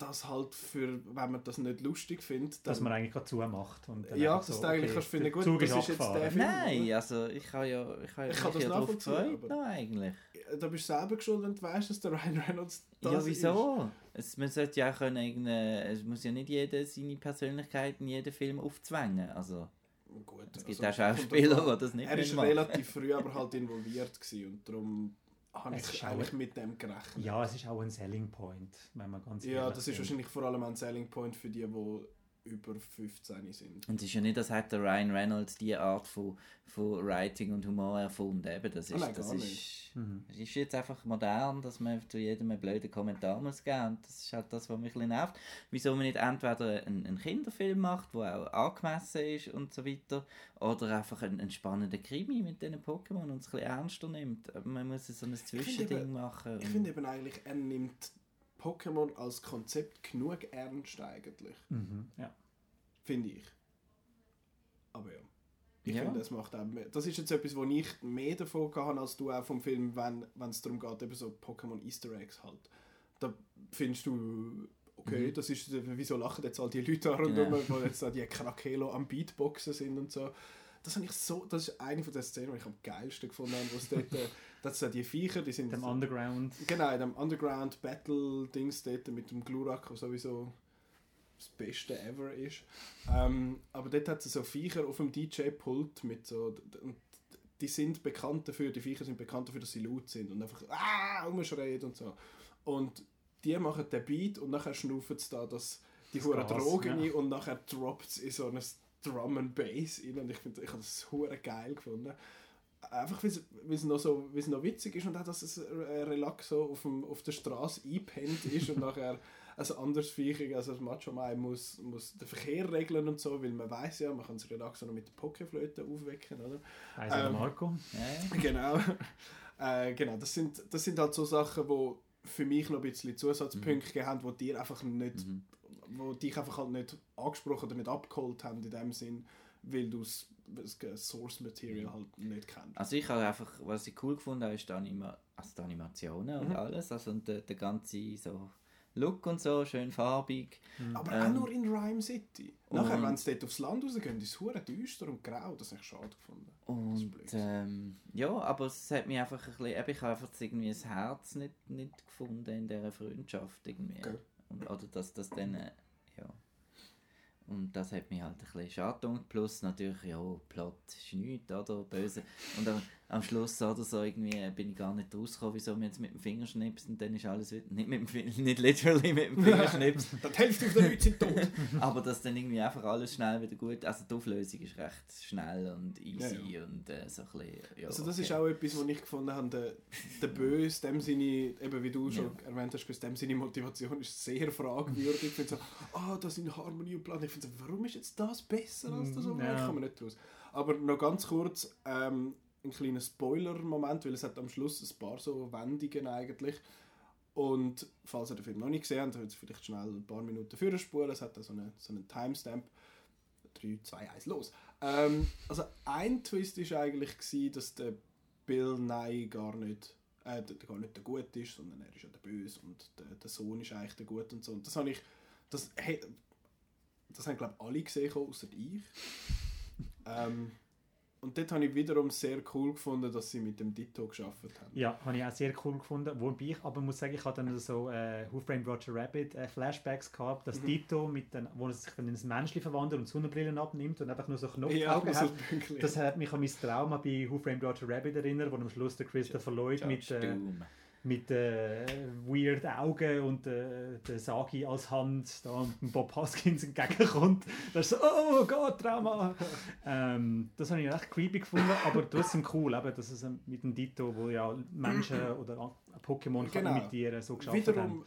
das halt für, wenn man das nicht lustig findet, dass man eigentlich gerade zumacht. Und dann ja, dass so, du eigentlich okay, kannst finden, gut, Zug das ist ist jetzt der. Film. Nein, oder? also ich habe ja, ich habe ja Ich kann das nachvollziehen, aber- eigentlich. da bist du selber geschuld, wenn du weißt, dass der Ryan Reynolds das ja, wieso? Es, man sollte ja auch können, es muss ja nicht jeder seine Persönlichkeit in jedem Film aufzwängen. Also, ist. Gut, es gibt also, auch Schauspieler, die das nicht Er ist machen. relativ früh aber halt involviert gewesen und darum habe Es ich ist eigentlich auch- mit dem gerechnet. Ja, es ist auch ein Selling Point, wenn man ganz Ja, das ist wahrscheinlich vor allem ein Selling Point für die, die über 15 sind. Und es ist ja nicht, als hätte der Ryan Reynolds diese Art von, von Writing und Humor erfunden. Eben, das ist, nein, das ist. Mhm. es ist jetzt einfach modern, dass man zu jedem einen blöden Kommentar muss geben Und das ist halt das, was mich ein bisschen nervt. Wieso man nicht entweder einen, einen Kinderfilm macht, der auch angemessen ist und so weiter, oder einfach einen, einen spannenden Krimi mit diesen Pokémon und es ein bisschen ernster nimmt. Man muss so ein Zwischending eben- machen. Ich finde eben eigentlich, er nimmt Pokémon als Konzept genug ernst eigentlich. Mhm. Ja. Finde ich. Aber ja. Ich Ja. finde, das macht auch mehr. Das ist jetzt etwas, wo ich mehr davon habe als du auch vom Film, wenn es darum geht, eben so Pokémon Easter Eggs halt. Da findest du, okay, Mhm. das ist, wieso lachen jetzt all die Leute da rundherum, Genau. wo jetzt da die Krakelo am Beatboxen sind und so. Das habe ich so, das ist eine von den Szenen, die ich am geilsten gefunden habe, wo es dort, äh, das sind die Viecher, die sind Dem so, Underground. Genau, in dem Underground Battle Dings dort mit dem Glurak, der sowieso das Beste ever ist. Ähm, aber dort hat es so Viecher auf dem DJ-Pult mit so. Und die sind bekannt dafür, die Viecher sind bekannt dafür, dass sie laut sind und einfach ah, rumschreien und so. Und die machen den Beat und nachher schnaufen sie da das, die hohen Drogen ja. ein und nachher droppt es in so ein Drum and Bass rein. Und ich, find, ich habe das hure geil gefunden einfach weil es- es noch so es noch witzig ist und auch dass es äh, relax so auf, dem, auf der Straße eingepennt ist und nachher ein anderes Viech, also das Macho Mai muss, muss den Verkehr regeln und so, weil man weiß ja, man kann es relax noch mit der Pokeflöte aufwecken, oder? Heißt ähm, Marco. Genau. Äh, genau, das sind, das sind halt so Sachen, die für mich noch ein bisschen Zusatzpunkte mhm. haben, die dir einfach nicht, mhm. wo dich einfach halt nicht angesprochen oder nicht abgeholt haben in dem Sinn, weil du das Source Material mhm. halt nicht kennst. Also ich habe einfach, was ich cool gefunden habe, ist die, Anima also die Animationen und mhm. alles, also und der, der ganze so Look und so, schön farbig. Mhm. Aber ähm, auch nur in Rhyme City. Nachher, wenn sie dort aufs Land rausgehen, ist es hure düster und grau. Das habe ich schade gefunden. Und ähm, ja, aber es hat mich einfach ein bisschen, ich habe einfach irgendwie das Herz nicht, nicht gefunden in dieser Freundschaft irgendwie. Okay. Und, oder dass das dann, äh. Und das hat mich halt ein bisschen schade Plus natürlich, ja, Plot ist nichts, oder? Böse. Und am, am Schluss oder so irgendwie bin ich gar nicht rausgekommen, wieso wir jetzt mit dem Finger schnipsen und dann ist alles wieder, nicht mit dem Finger, nicht literally mit dem Finger schnipsen. die Hälfte der Leute sind tot. Aber dass dann irgendwie einfach alles schnell wieder gut, also die Auflösung ist recht schnell und easy ja, ja. und äh, so ein bisschen, ja, Also das okay. ist auch etwas, was ich gefunden habe, der, der Böse, dem seine, eben wie du schon erwähnt hast, dem seine Motivation ist sehr fragwürdig. Ich finde so, ah, oh, das sind Harmonie und Plan. Ich finde so, warum ist jetzt das besser als das? Ja. Ich kann man nicht raus. Aber noch ganz kurz, ähm, ein kleiner Spoiler-Moment, weil es hat am Schluss ein paar so Wendungen eigentlich. Und falls ihr den Film noch nicht gesehen habt, ihr vielleicht schnell ein paar Minuten vorspulen. Es hat da so einen, so einen Timestamp. 3, 2, 1, los. Ähm, also ein Twist war eigentlich, gewesen, dass der Bill Nye gar nicht, äh, der, gar nicht der Gute ist, sondern er ist ja der Böse und der, der Sohn ist eigentlich der Gute und so. Und das habe ich, das, hey, das haben glaube ich alle gesehen, außer ich. ähm, und dort habe ich wiederum sehr cool gefunden, dass sie mit dem Ditto geschafft haben. Ja, habe ich auch sehr cool gefunden. Wobei ich aber muss sagen, ich hatte dann so äh, Who Framed Roger Rabbit äh, Flashbacks gehabt, dass mhm. Ditto, mit den, wo er sich dann ins Menschliche verwandelt und Sonnenbrillen abnimmt und einfach nur so Knopfaugen ja, hat. Das hat mich an mein Trauma bei Who Framed Roger Rabbit erinnert, wo am Schluss der Christopher Lloyd mit... Äh, mit äh, weird Augen und äh, der Sagi als Hand da Bob Hoskins entgegenkommt. Das ist so, oh Gott, Trauma! ähm, das habe ich recht creepy gefunden, aber trotzdem cool, eben, dass es mit dem Dito, wo ja Menschen oder Pokémon genau. imitieren so geschafft Wiederum, haben.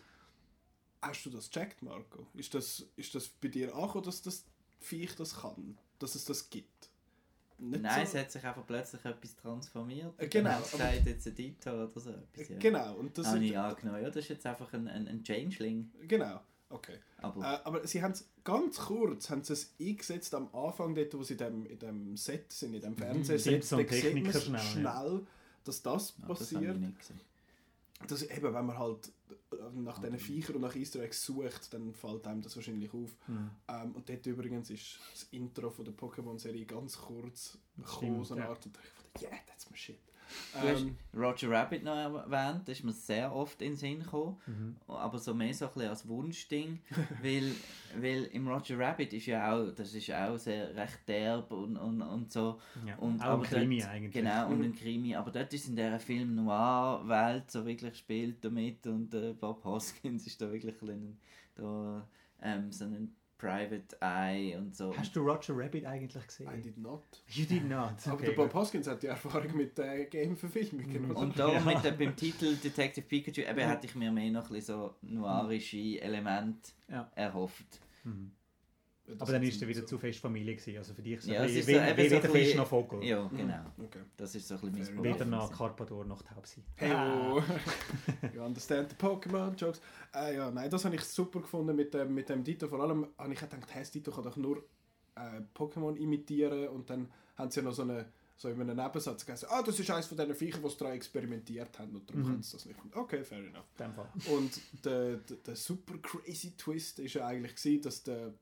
Hast du das gecheckt, Marco? Ist das, ist das bei dir auch, dass das Viech das kann? Dass es das gibt? Nicht Nein, so. es hat sich einfach plötzlich etwas transformiert. Äh, genau. Es gesagt, jetzt ein Dito oder so etwas. Ja. Genau. Und das Habe ich angenommen. Ja, das ist jetzt einfach ein, ein, ein Changeling. Genau. Okay. Aber, äh, aber sie haben es ganz kurz haben sie es eingesetzt am Anfang, dort, wo sie in dem, in dem Set sind, in dem mhm. Fernsehset. So Techniker schnell, schnell ja. dass das ja, passiert. Das das, eben, wenn man halt nach diesen Viechern und nach Easter Eggs sucht, dann fällt einem das wahrscheinlich auf. Mhm. Ähm, und dort übrigens ist das Intro von der Pokémon-Serie ganz kurz gekommen, so eine Art, und ich dachte, yeah, that's my shit. Du hast ähm, Roger Rabbit noch erwähnt, das ist mir sehr oft in den Sinn gekommen, mhm. aber so mehr so ein bisschen als Wunschding, weil, weil im Roger Rabbit ist ja auch, das ist auch sehr recht derb und, und, und so. Ja, und, auch ein Krimi dort, eigentlich. Genau, und ein Krimi, aber dort ist in dieser Film Noir-Welt so wirklich spielt damit und äh, Bob Hoskins ist da wirklich ein, da, ähm, so ein Private Eye und so. Hast du Roger Rabbit eigentlich gesehen? I did not. You did not. Okay, Aber der Bob Hoskins hat die Erfahrung mit der äh, Game-Verfilmung. Und da ja. mit dem, beim Titel Detective Pikachu eben ja. hätte ich mir mehr noch ein so noirische Elemente ja. erhofft. Mhm. Aber dann ist er wieder so. zu fest Familie gewesen. Also für dich so ja, wie, weder, so, weder so Fisch noch Vogel. Ja, mhm. genau. Okay. Das ist so ein bisschen Weder nach Carpador noch Taubsi. Hey, ah. you understand the Pokémon jokes. Äh, ja, nein, das habe ich super gefunden mit dem, mit dem Dito. Vor allem habe ich gedacht, hey, Dito kann doch nur äh, Pokémon imitieren und dann haben sie ja noch so eine so in einem Nebensatz gesagt, ah, das ist eines von diesen Viechern, die es daran experimentiert haben und darum mhm. können sie das nicht. Okay, fair enough. Und der, der, der, super crazy Twist war ja eigentlich, gewesen, dass der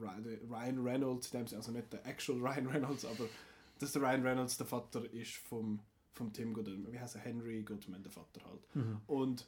Ryan Reynolds, also nicht der actual Ryan Reynolds, aber dass der Ryan Reynolds der Vater ist vom, vom Tim Goodman. Wie heißt er? Henry Goodman, der Vater halt. Mhm. Und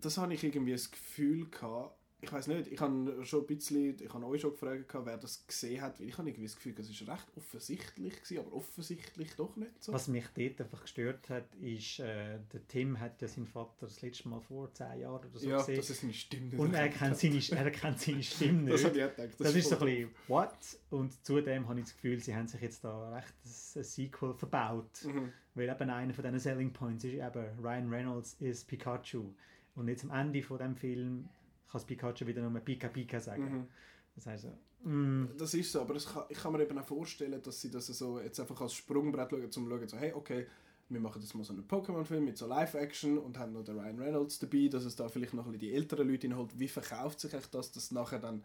das habe ich irgendwie das Gefühl gehabt, ich weiß nicht, ich habe schon ein bisschen, ich habe euch schon gefragt, wer das gesehen hat, weil ich habe irgendwie das Gefühl, es ist recht offensichtlich gewesen, aber offensichtlich doch nicht so. Was mich dort einfach gestört hat, ist, äh, der Tim hat ja seinen Vater das letzte Mal vor zehn Jahren oder so ja, gesehen. Ja, das ist seine Stimme. Und er kennt seine, er kennt seine Stimme nicht. das habe ich auch gedacht. Das, das ist so ein bisschen, what? Und zudem habe ich das Gefühl, sie haben sich jetzt da recht ein Sequel verbaut. Mhm. Weil eben einer von diesen Selling Points ist eben, Ryan Reynolds ist Pikachu. Und jetzt am Ende von dem Film kann das Pikachu wieder nur Pika Pika sagen. Mhm. Das heißt so, mm. Das ist so, aber kann, ich kann mir eben auch vorstellen, dass sie das so jetzt einfach als Sprungbrett schauen, um zu schauen, so, hey, okay, wir machen jetzt mal so einen Pokémon-Film mit so Live-Action und haben noch den Ryan Reynolds dabei, dass es da vielleicht noch ein bisschen die älteren Leute reinholt. Wie verkauft sich echt das, dass nachher dann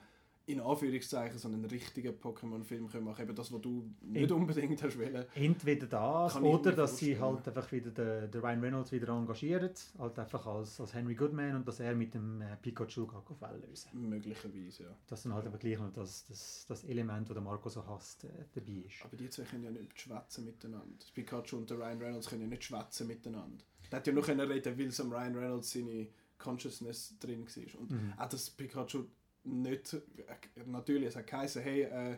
in Anführungszeichen so einen richtigen Pokémon-Film können machen Eben das, was du nicht unbedingt hast wollen. Entweder das Kann oder dass sie halt einfach wieder den, den Ryan Reynolds wieder engagieren, halt einfach als, als Henry Goodman und dass er mit dem äh, Pikachu Wellen lösen. Möglicherweise, ja. Dass dann halt aber gleich noch das, das, das Element, das der Marco so hasst, äh, dabei ist. Aber die zwei können ja nicht schwätzen miteinander. Das Pikachu und der Ryan Reynolds können ja nicht schwätzen miteinander. Der hat ja nur reden, weil es am Ryan Reynolds seine Consciousness drin war. Und Mhm. auch das Pikachu nicht, äh, natürlich, es hat geheißen, hey, äh,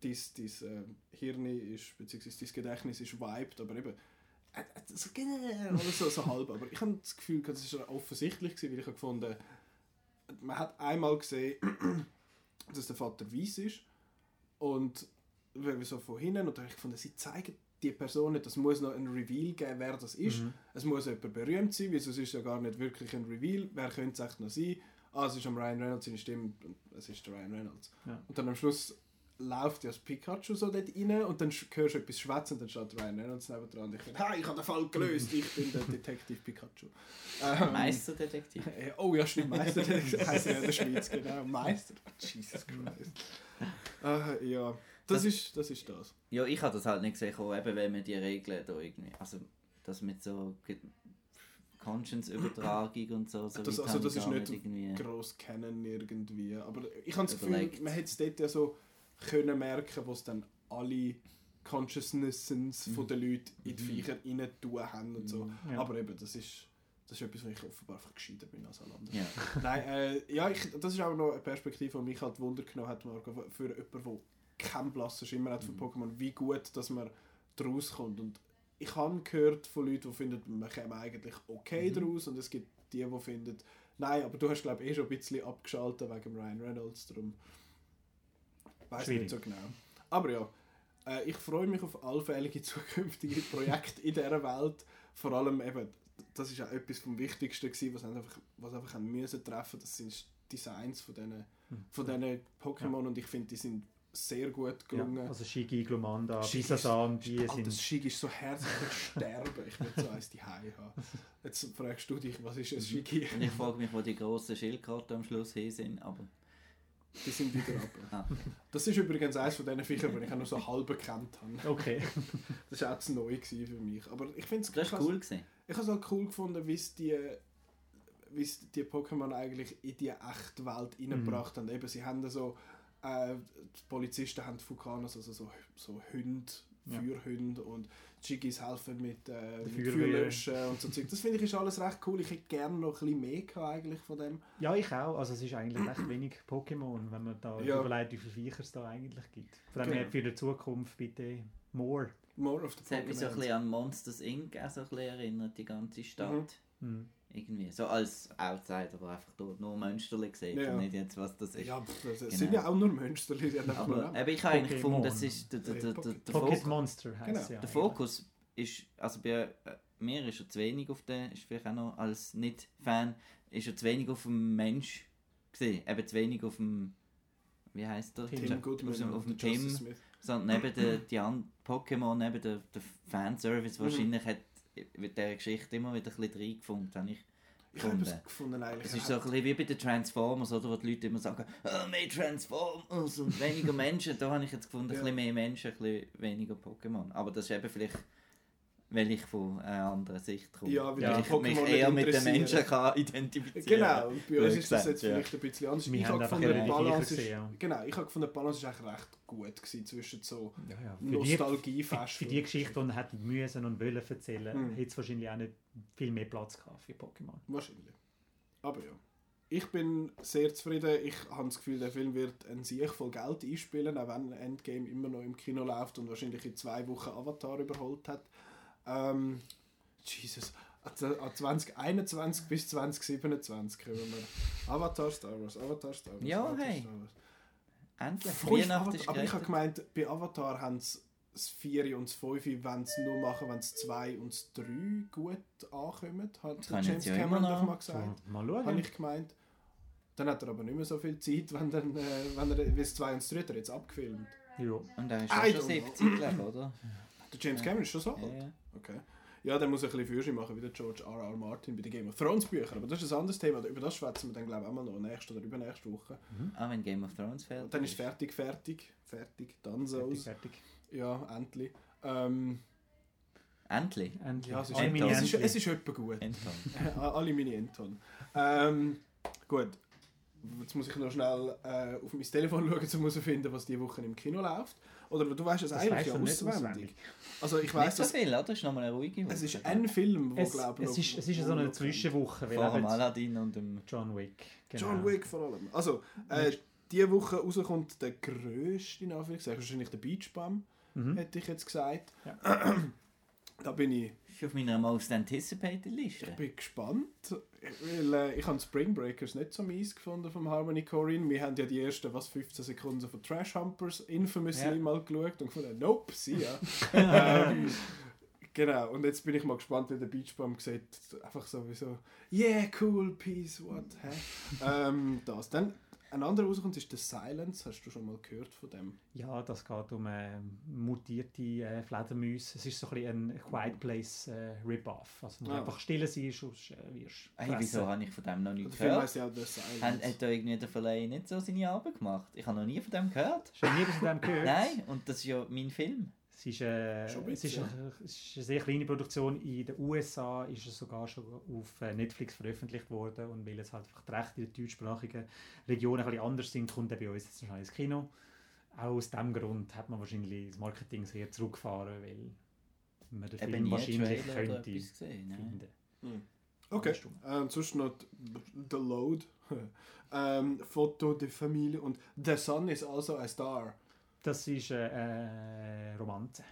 dein, dein äh, Hirn ist, beziehungsweise dein Gedächtnis ist wiped, aber eben, äh, äh, so, oder so, so halb. Aber ich habe das Gefühl, das war offensichtlich, gewesen, weil ich habe gefunden, man hat einmal gesehen, dass der Vater weiß ist und wir so von hinten und da habe ich gefunden, sie zeigen die Person nicht, es muss noch ein Reveal geben, wer das ist. Mhm. Es muss jemand berühmt sein, weil sonst ist es ja gar nicht wirklich ein Reveal. Wer könnte es echt noch sein? Ah, es ist am Ryan Reynolds seine Stimme und es ist der Ryan Reynolds. Ja. Und dann am Schluss läuft ja das Pikachu so dort rein und dann hörst du etwas schwätzen und dann steht Ryan Reynolds neben dran und ich hey, ich habe den Fall gelöst, ich bin der Detektiv Pikachu. Ähm, Meisterdetektiv. äh, Oh ja, stimmt, Meister, das heisst ja in der Schweiz, genau. Meister. Jesus Christ. Äh, ja, das, Das- ist, das ist das. Ja, ich habe das halt nicht gesehen, eben wenn man die Regeln da irgendwie, also das mit so Conscience-Übertragung und so, so Das- also das ist nicht irgendwie... gross kennen irgendwie. Aber ich habe das Gefühl, man hätte es dort ja so können merken, wo es dann alle Consciousnesses von den Leuten in die Mhm. Viecher rein tun haben und so. Ja. Aber eben, das ist, das ist etwas, wo ich offenbar einfach gescheiter bin als alle anderen. Ja. Nein, äh, ja, ich, das ist auch noch eine Perspektive, die mich halt Wunder genommen hat, Marco, für jemanden, der keinen blassen Schimmer hat von Mhm. Pokémon, wie gut, dass man daraus kommt. Und ich habe gehört von Leuten, die finden, man käme eigentlich okay Mhm. daraus und es gibt die, die finden, nein, aber du hast glaube ich eh schon ein bisschen abgeschaltet wegen Ryan Reynolds, darum weiß nicht so genau. Aber ja, äh, ich freue mich auf allfällige zukünftige Projekte in dieser Welt. Vor allem eben, das ist auch etwas vom Wichtigsten gewesen, was einfach, was einfach haben müssen treffen. Das sind Designs von diesen, Hm. von diesen Pokémon und ich finde, die sind sehr gut gelungen. Ja, also Shigi, ist- Bisasam, die Alter, sind... das Shigi ist so herzlich sterben. Ich will so eins die haben. Jetzt fragst du dich, was ist ein Shigi? Und ich frage mich, wo die grossen Schildkröten am Schluss hin sind, aber... Die sind wieder ab. Ah, Das ist übrigens eines von diesen Viechern, die ich auch nur so halb gekannt habe. Okay. Das war auch zu neu für mich. Aber ich finde es das war cool. Gewesen. Ich habe es halt cool gefunden, wie es die, wie die Pokémon eigentlich in die echte Welt reingebracht haben. Eben, sie haben so, äh, die Polizisten haben Fukanos, also so, so Hunde, Ja. Feuerhunde und Chigis helfen mit, äh, mit. Feuerlöschen und so Zeug. Das finde ich ist alles recht cool. Ich hätte gerne noch ein bisschen mehr gehabt eigentlich von dem. Ja, ich auch. Also es ist eigentlich recht wenig Pokémon, wenn man da Ja. überlegt, wie viele Viecher es da eigentlich gibt. Von dem Genau. her für die Zukunft bitte more. More of the Das hat mich so ein Pokémon. bisschen an Monsters Inc. auch so ein bisschen erinnert, die ganze Stadt. Hm. Irgendwie. So als Outsider, aber einfach dort nur Monsterli gesehen Ja. und nicht jetzt, was das ist. Ja, das Genau. sind ja auch nur einfach nur aber eben, ich habe eigentlich gefunden, das ist der, der, der, der, der, Fokus, Monster heißt Genau. ja. der. Fokus ist, also bei äh, mir ist er zu wenig auf den, ist vielleicht auch noch als Nicht-Fan, ist er zu wenig auf dem Mensch gesehen. Eben zu wenig auf dem, wie heißt der? Tim Ja, Goodman auf dem, auf dem Tim. Smith. sondern neben der, die an Pokémon, neben der, der Fanservice Mhm. wahrscheinlich hat mit dieser Geschichte immer wieder ein bisschen reingefunden, habe ich Ich habe gefunden. es gefunden eigentlich. Es ist so ein bisschen wie bei den Transformers, oder, wo die Leute immer sagen, oh, mehr Transformers und weniger Menschen. Da habe ich jetzt gefunden, Ja. ein bisschen mehr Menschen, ein bisschen weniger Pokémon. Aber das ist eben vielleicht, weil ich von einer anderen Sicht komme. Ja, weil die ich Pokémon mich eher mit den. Menschen kann identifizieren Genau, und bei uns Ja, ist das jetzt ja. vielleicht ein bisschen anders. Wir ich habe einfach gefunden, die Balance ist, gesehen, genau, ich habe gefunden, die Balance ist eigentlich recht gut gewesen zwischen so Ja, ja. Für die, Nostalgiefest. für, für die Geschichte, die er hätte müssen und wollen erzählen, Hm. hätte es wahrscheinlich auch nicht viel mehr Platz gehabt für Pokémon. Wahrscheinlich. Aber ja. Ich bin sehr zufrieden. Ich habe das Gefühl, der Film wird ein Sieg voll Geld einspielen, auch wenn Endgame immer noch im Kino läuft und wahrscheinlich in zwei Wochen Avatar überholt hat. Ähm, Jesus. An 2021 bis 2027 kommen wir. Avatar Star Wars, Avatar Star Wars. Ja, Avatar, hey. Star Wars. Endlich, Weihnachten ist Avatar, aber ich habe gemeint, bei Avatar haben sie das 4 und das 5 wollen sie nur machen, wenn das 2 und das 3 gut ankommen, hat Können James ja Cameron doch noch. mal gesagt. So, mal Habe schauen. ich gemeint. Dann hat er aber nicht mehr so viel Zeit, wenn, dann, äh, wenn er das 2 und das 3 hat er jetzt abgefilmt. Ja. Und er ist auch schon don't 70, glaube oder? Der James Ja. Cameron ist schon so alt? Ja, ja. Okay. Ja, der muss ein bisschen Fürsche machen, wie der George R. R. Martin bei den Game of Thrones Büchern. Aber das ist ein anderes Thema. Über das schwätzen wir dann, glaube ich, auch mal noch nächste oder übernächste Woche. Ah, wenn Game of Thrones fällt. Und dann ist fertig, fertig, fertig, dann Fertig, so's. fertig. Ja, endlich. Ähm, Endlich. Endlich. ja, es ist, Endlich. es ist, es ist etwa gut. Endlich. Alle meine Endton. Ähm, gut. Jetzt muss ich noch schnell äh, auf mein Telefon schauen, um herauszufinden, was diese Woche im Kino läuft. Oder du weißt es Das eigentlich ja auswendig. Also ich Nicht weiß, so dass viel, oder? Das ist nochmal eine ruhige Woche. es ist ein Film, wo Es, glaube es, ist, es ist so eine Zwischenwoche, Vor auch dem jetzt Aladdin und dem... John Wick. Genau. John Wick vor allem. Also äh, diese Woche rauskommt der grösste, in Anführungszeichen, wahrscheinlich der Beach Bum, Mhm. hätte ich jetzt gesagt. Ja. da bin ich, Ist auf meiner Most Anticipated Liste. ich bin gespannt, weil äh, ich habe Spring Breakers nicht so mies gefunden vom Harmony Korine. Wir haben ja die ersten, was, 15 Sekunden von Trash Humpers infamously Ja. mal geschaut und gefunden, nope, sie ja. ähm, Genau, und jetzt bin ich mal gespannt, wie der Beach Bum sieht. Einfach sowieso, yeah, cool, peace, what, hä? ähm, das. Dann, ein anderer rauskommt ist The Silence. Hast du schon mal gehört von dem? Ja, das geht um äh, mutierte äh, Fledermäuse. Es ist so ein ein Quiet Place äh, Rip-Off. Also man Ah. einfach still sein, sonst äh, wirst du Hey, wieso habe ich von dem noch Der nicht Film gehört? heisst ja auch The Silence. Hat, hat da irgendwie der Verleih nicht so seine Arbeit gemacht? Ich habe noch nie von dem gehört. Hast du nie von dem gehört? Nein, und das ist ja mein Film. Es ist, äh, es, ist, eine, es ist eine sehr kleine Produktion. In den USA ist es sogar schon auf äh, Netflix veröffentlicht worden. Und weil es halt einfach die Rechte in der deutschsprachigen Region ein bisschen anders sind, kommt er bei uns jetzt noch ins Kino. Auch aus diesem Grund hat man wahrscheinlich das Marketing sehr zurückgefahren, weil man den Eben Film wahrscheinlich könnte etwas gesehen. Finden. Okay, ähm, sonst noch The Load. ähm, Foto de Familie und The Sun is also a Star. Das ist äh, äh, Romanze.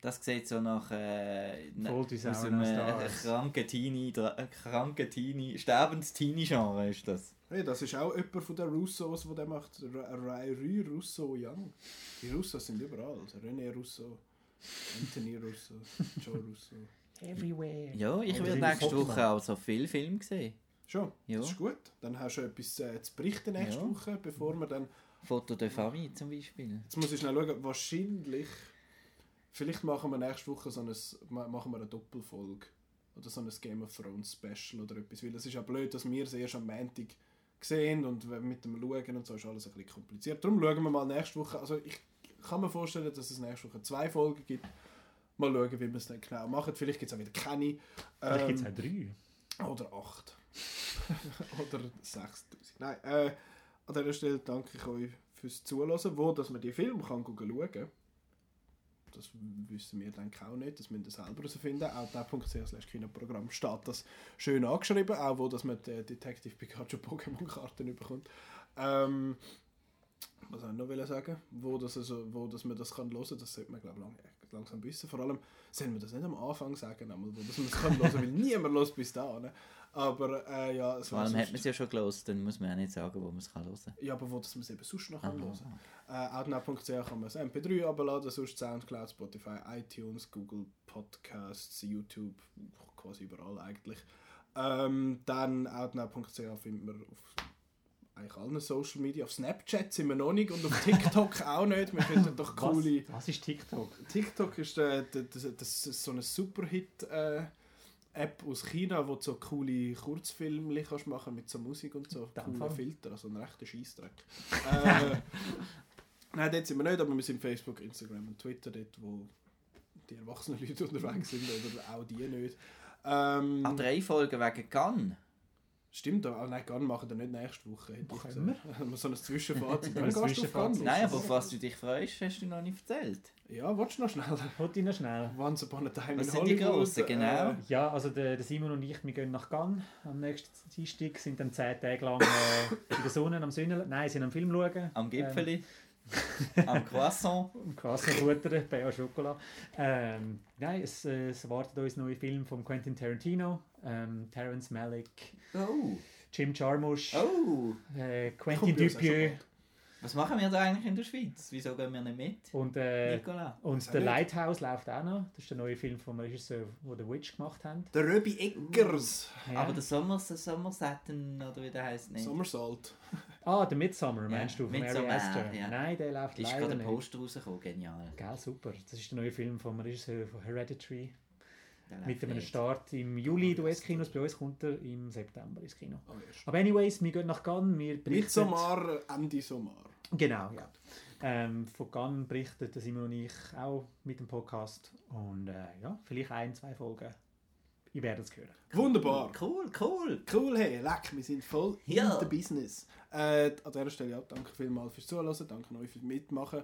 Das sieht so nach äh, aus our einem äh, kranken Teenie, äh, kranken Teenie, sterbens Teenie-Genre ist das. Hey, das ist auch jemand von den Russos, der macht. Ray Russo Young. Die Russos sind überall. Also René Russo, Anthony Russo, Joe Russo. Everywhere. Ja, ich werde nächste. Woche auch so viele Filme sehen. Schon, Ja. das ist gut. Dann hast du etwas äh, zu berichten nächste Ja. Woche, bevor wir dann... Foto de Famille zum Beispiel. Jetzt muss ich schnell schauen, wahrscheinlich... Vielleicht machen wir nächste Woche so ein, ma- machen wir eine Doppelfolge. Oder so ein Game of Thrones Special oder etwas. Weil es ist ja blöd, dass wir es erst am Montag sehen und mit dem Schauen und so ist alles ein bisschen kompliziert. Darum schauen wir mal nächste Woche. Also ich kann mir vorstellen, dass es nächste Woche zwei Folgen gibt. Mal schauen, wie wir es dann genau machen. Vielleicht gibt es auch wieder keine. Vielleicht Ähm, gibt es auch drei. oder acht. oder 6000. Nein, äh, an dieser Stelle danke ich euch fürs Zuhören. Wo dass man die Filme kann schauen kann, das wissen wir dann auch nicht. Das müsst ihr selber herausfinden. Auch slash Kinoprogramm steht das schön angeschrieben. Auch wo dass man die Detective Pikachu Pokémon-Karten bekommt. Ähm, was ich noch sagen? Wo, das also, wo dass man das kann hören das sollte man glaube lang, langsam wissen. Vor allem sollen wir das nicht am Anfang sagen, einmal, wo dass man das kann hören weil niemand los bis da. Ne? Aber äh, ja, es Vor allem hat man es ja schon gelesen, dann muss man ja nicht sagen, wo man es kann hören kann. ja, aber wo dass man es eben sonst noch kann Aha. hören Äh, Outnow.ch kann man das MP3 abladen, sonst Soundcloud, Spotify, iTunes, Google Podcasts, YouTube, quasi überall eigentlich. Ähm, dann Outnow.ch findet man auf eigentlich allen Social Media. Auf Snapchat sind wir noch nicht und auf TikTok auch nicht. Wir finden doch coole... Was, was ist TikTok? TikTok ist, äh, d- d- das ist so eine Superhit äh, App aus China, wo du so coole Kurzfilme kannst machen mit so Musik und so. Dem Coole Fall. Filter, also ein rechter Scheissdreck. äh, nein, dort sind wir nicht, aber wir sind Facebook, Instagram und Twitter dort, wo die erwachsenen Leute unterwegs sind oder auch die nicht. Ähm, Ah, drei Folgen wegen Gun. Stimmt, aber nein, Gun machen wir nicht nächste Woche. Hätte ich gesagt. Wir so ein Zwischenfazit. Dann gehst du auf. Gun. Nein, aber auf was du dich freust, hast du noch nicht erzählt. Ja, willst du noch schnell? Wollte ich noch schnell. Once upon a time Was in sind die Hollywood. grossen, genau? Äh, Ja, also der, der Simon und ich, wir gehen nach Cannes am nächsten Dienstag, sind dann zehn Tage lang äh, in der Sonne am Sünnel, nein, sind am Film schauen. Am Gipfeli, am Croissant. Ähm, Quasi futtern, bei Schokolade. Ähm, nein, es, äh, es erwartet uns neue Film von Quentin Tarantino, ähm, Terrence Malick, Oh, Jim Jarmusch, oh. äh, Quentin Dupieux. Was machen wir da eigentlich in der Schweiz? Wieso gehen wir nicht mit? und, äh, Nicola? und nicht. Lighthouse läuft auch noch. Das ist der neue Film vom Regisseur, der The Witch gemacht haben. Der Röbi Eggers. Ja. Aber der Sommers, der Sommersatten, oder wie der heisst nicht. Somersault. ah, der Midsummer meinst Ja, du, von Ari Midsommar, Aster? ja. Nein, der läuft Ist leider gerade ein nicht. Poster rausgekommen, genial. Gell, super. Das ist der neue Film vom Regisseur von Hereditary. Mit einem. Start im Juli in den US-Kinos, bei uns kommt er im September ins Kino. Erst. Aber anyways, wir gehen nach Cannes, wir berichten... Midsommar, Ende Sommer. Genau, ja. Ähm, von Cannes berichtet Simon und ich auch mit dem Podcast. Und äh, ja, vielleicht ein, zwei Folgen. Ich werde es hören. Wunderbar. Cool, cool. Cool, hey, leck, wir sind voll Ja. in der Business. Äh, an dieser Stelle ja, danke vielmals fürs Zuhören, danke euch fürs Mitmachen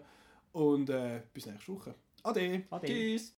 und äh, bis nächste Woche. Ade. Ade. Tschüss.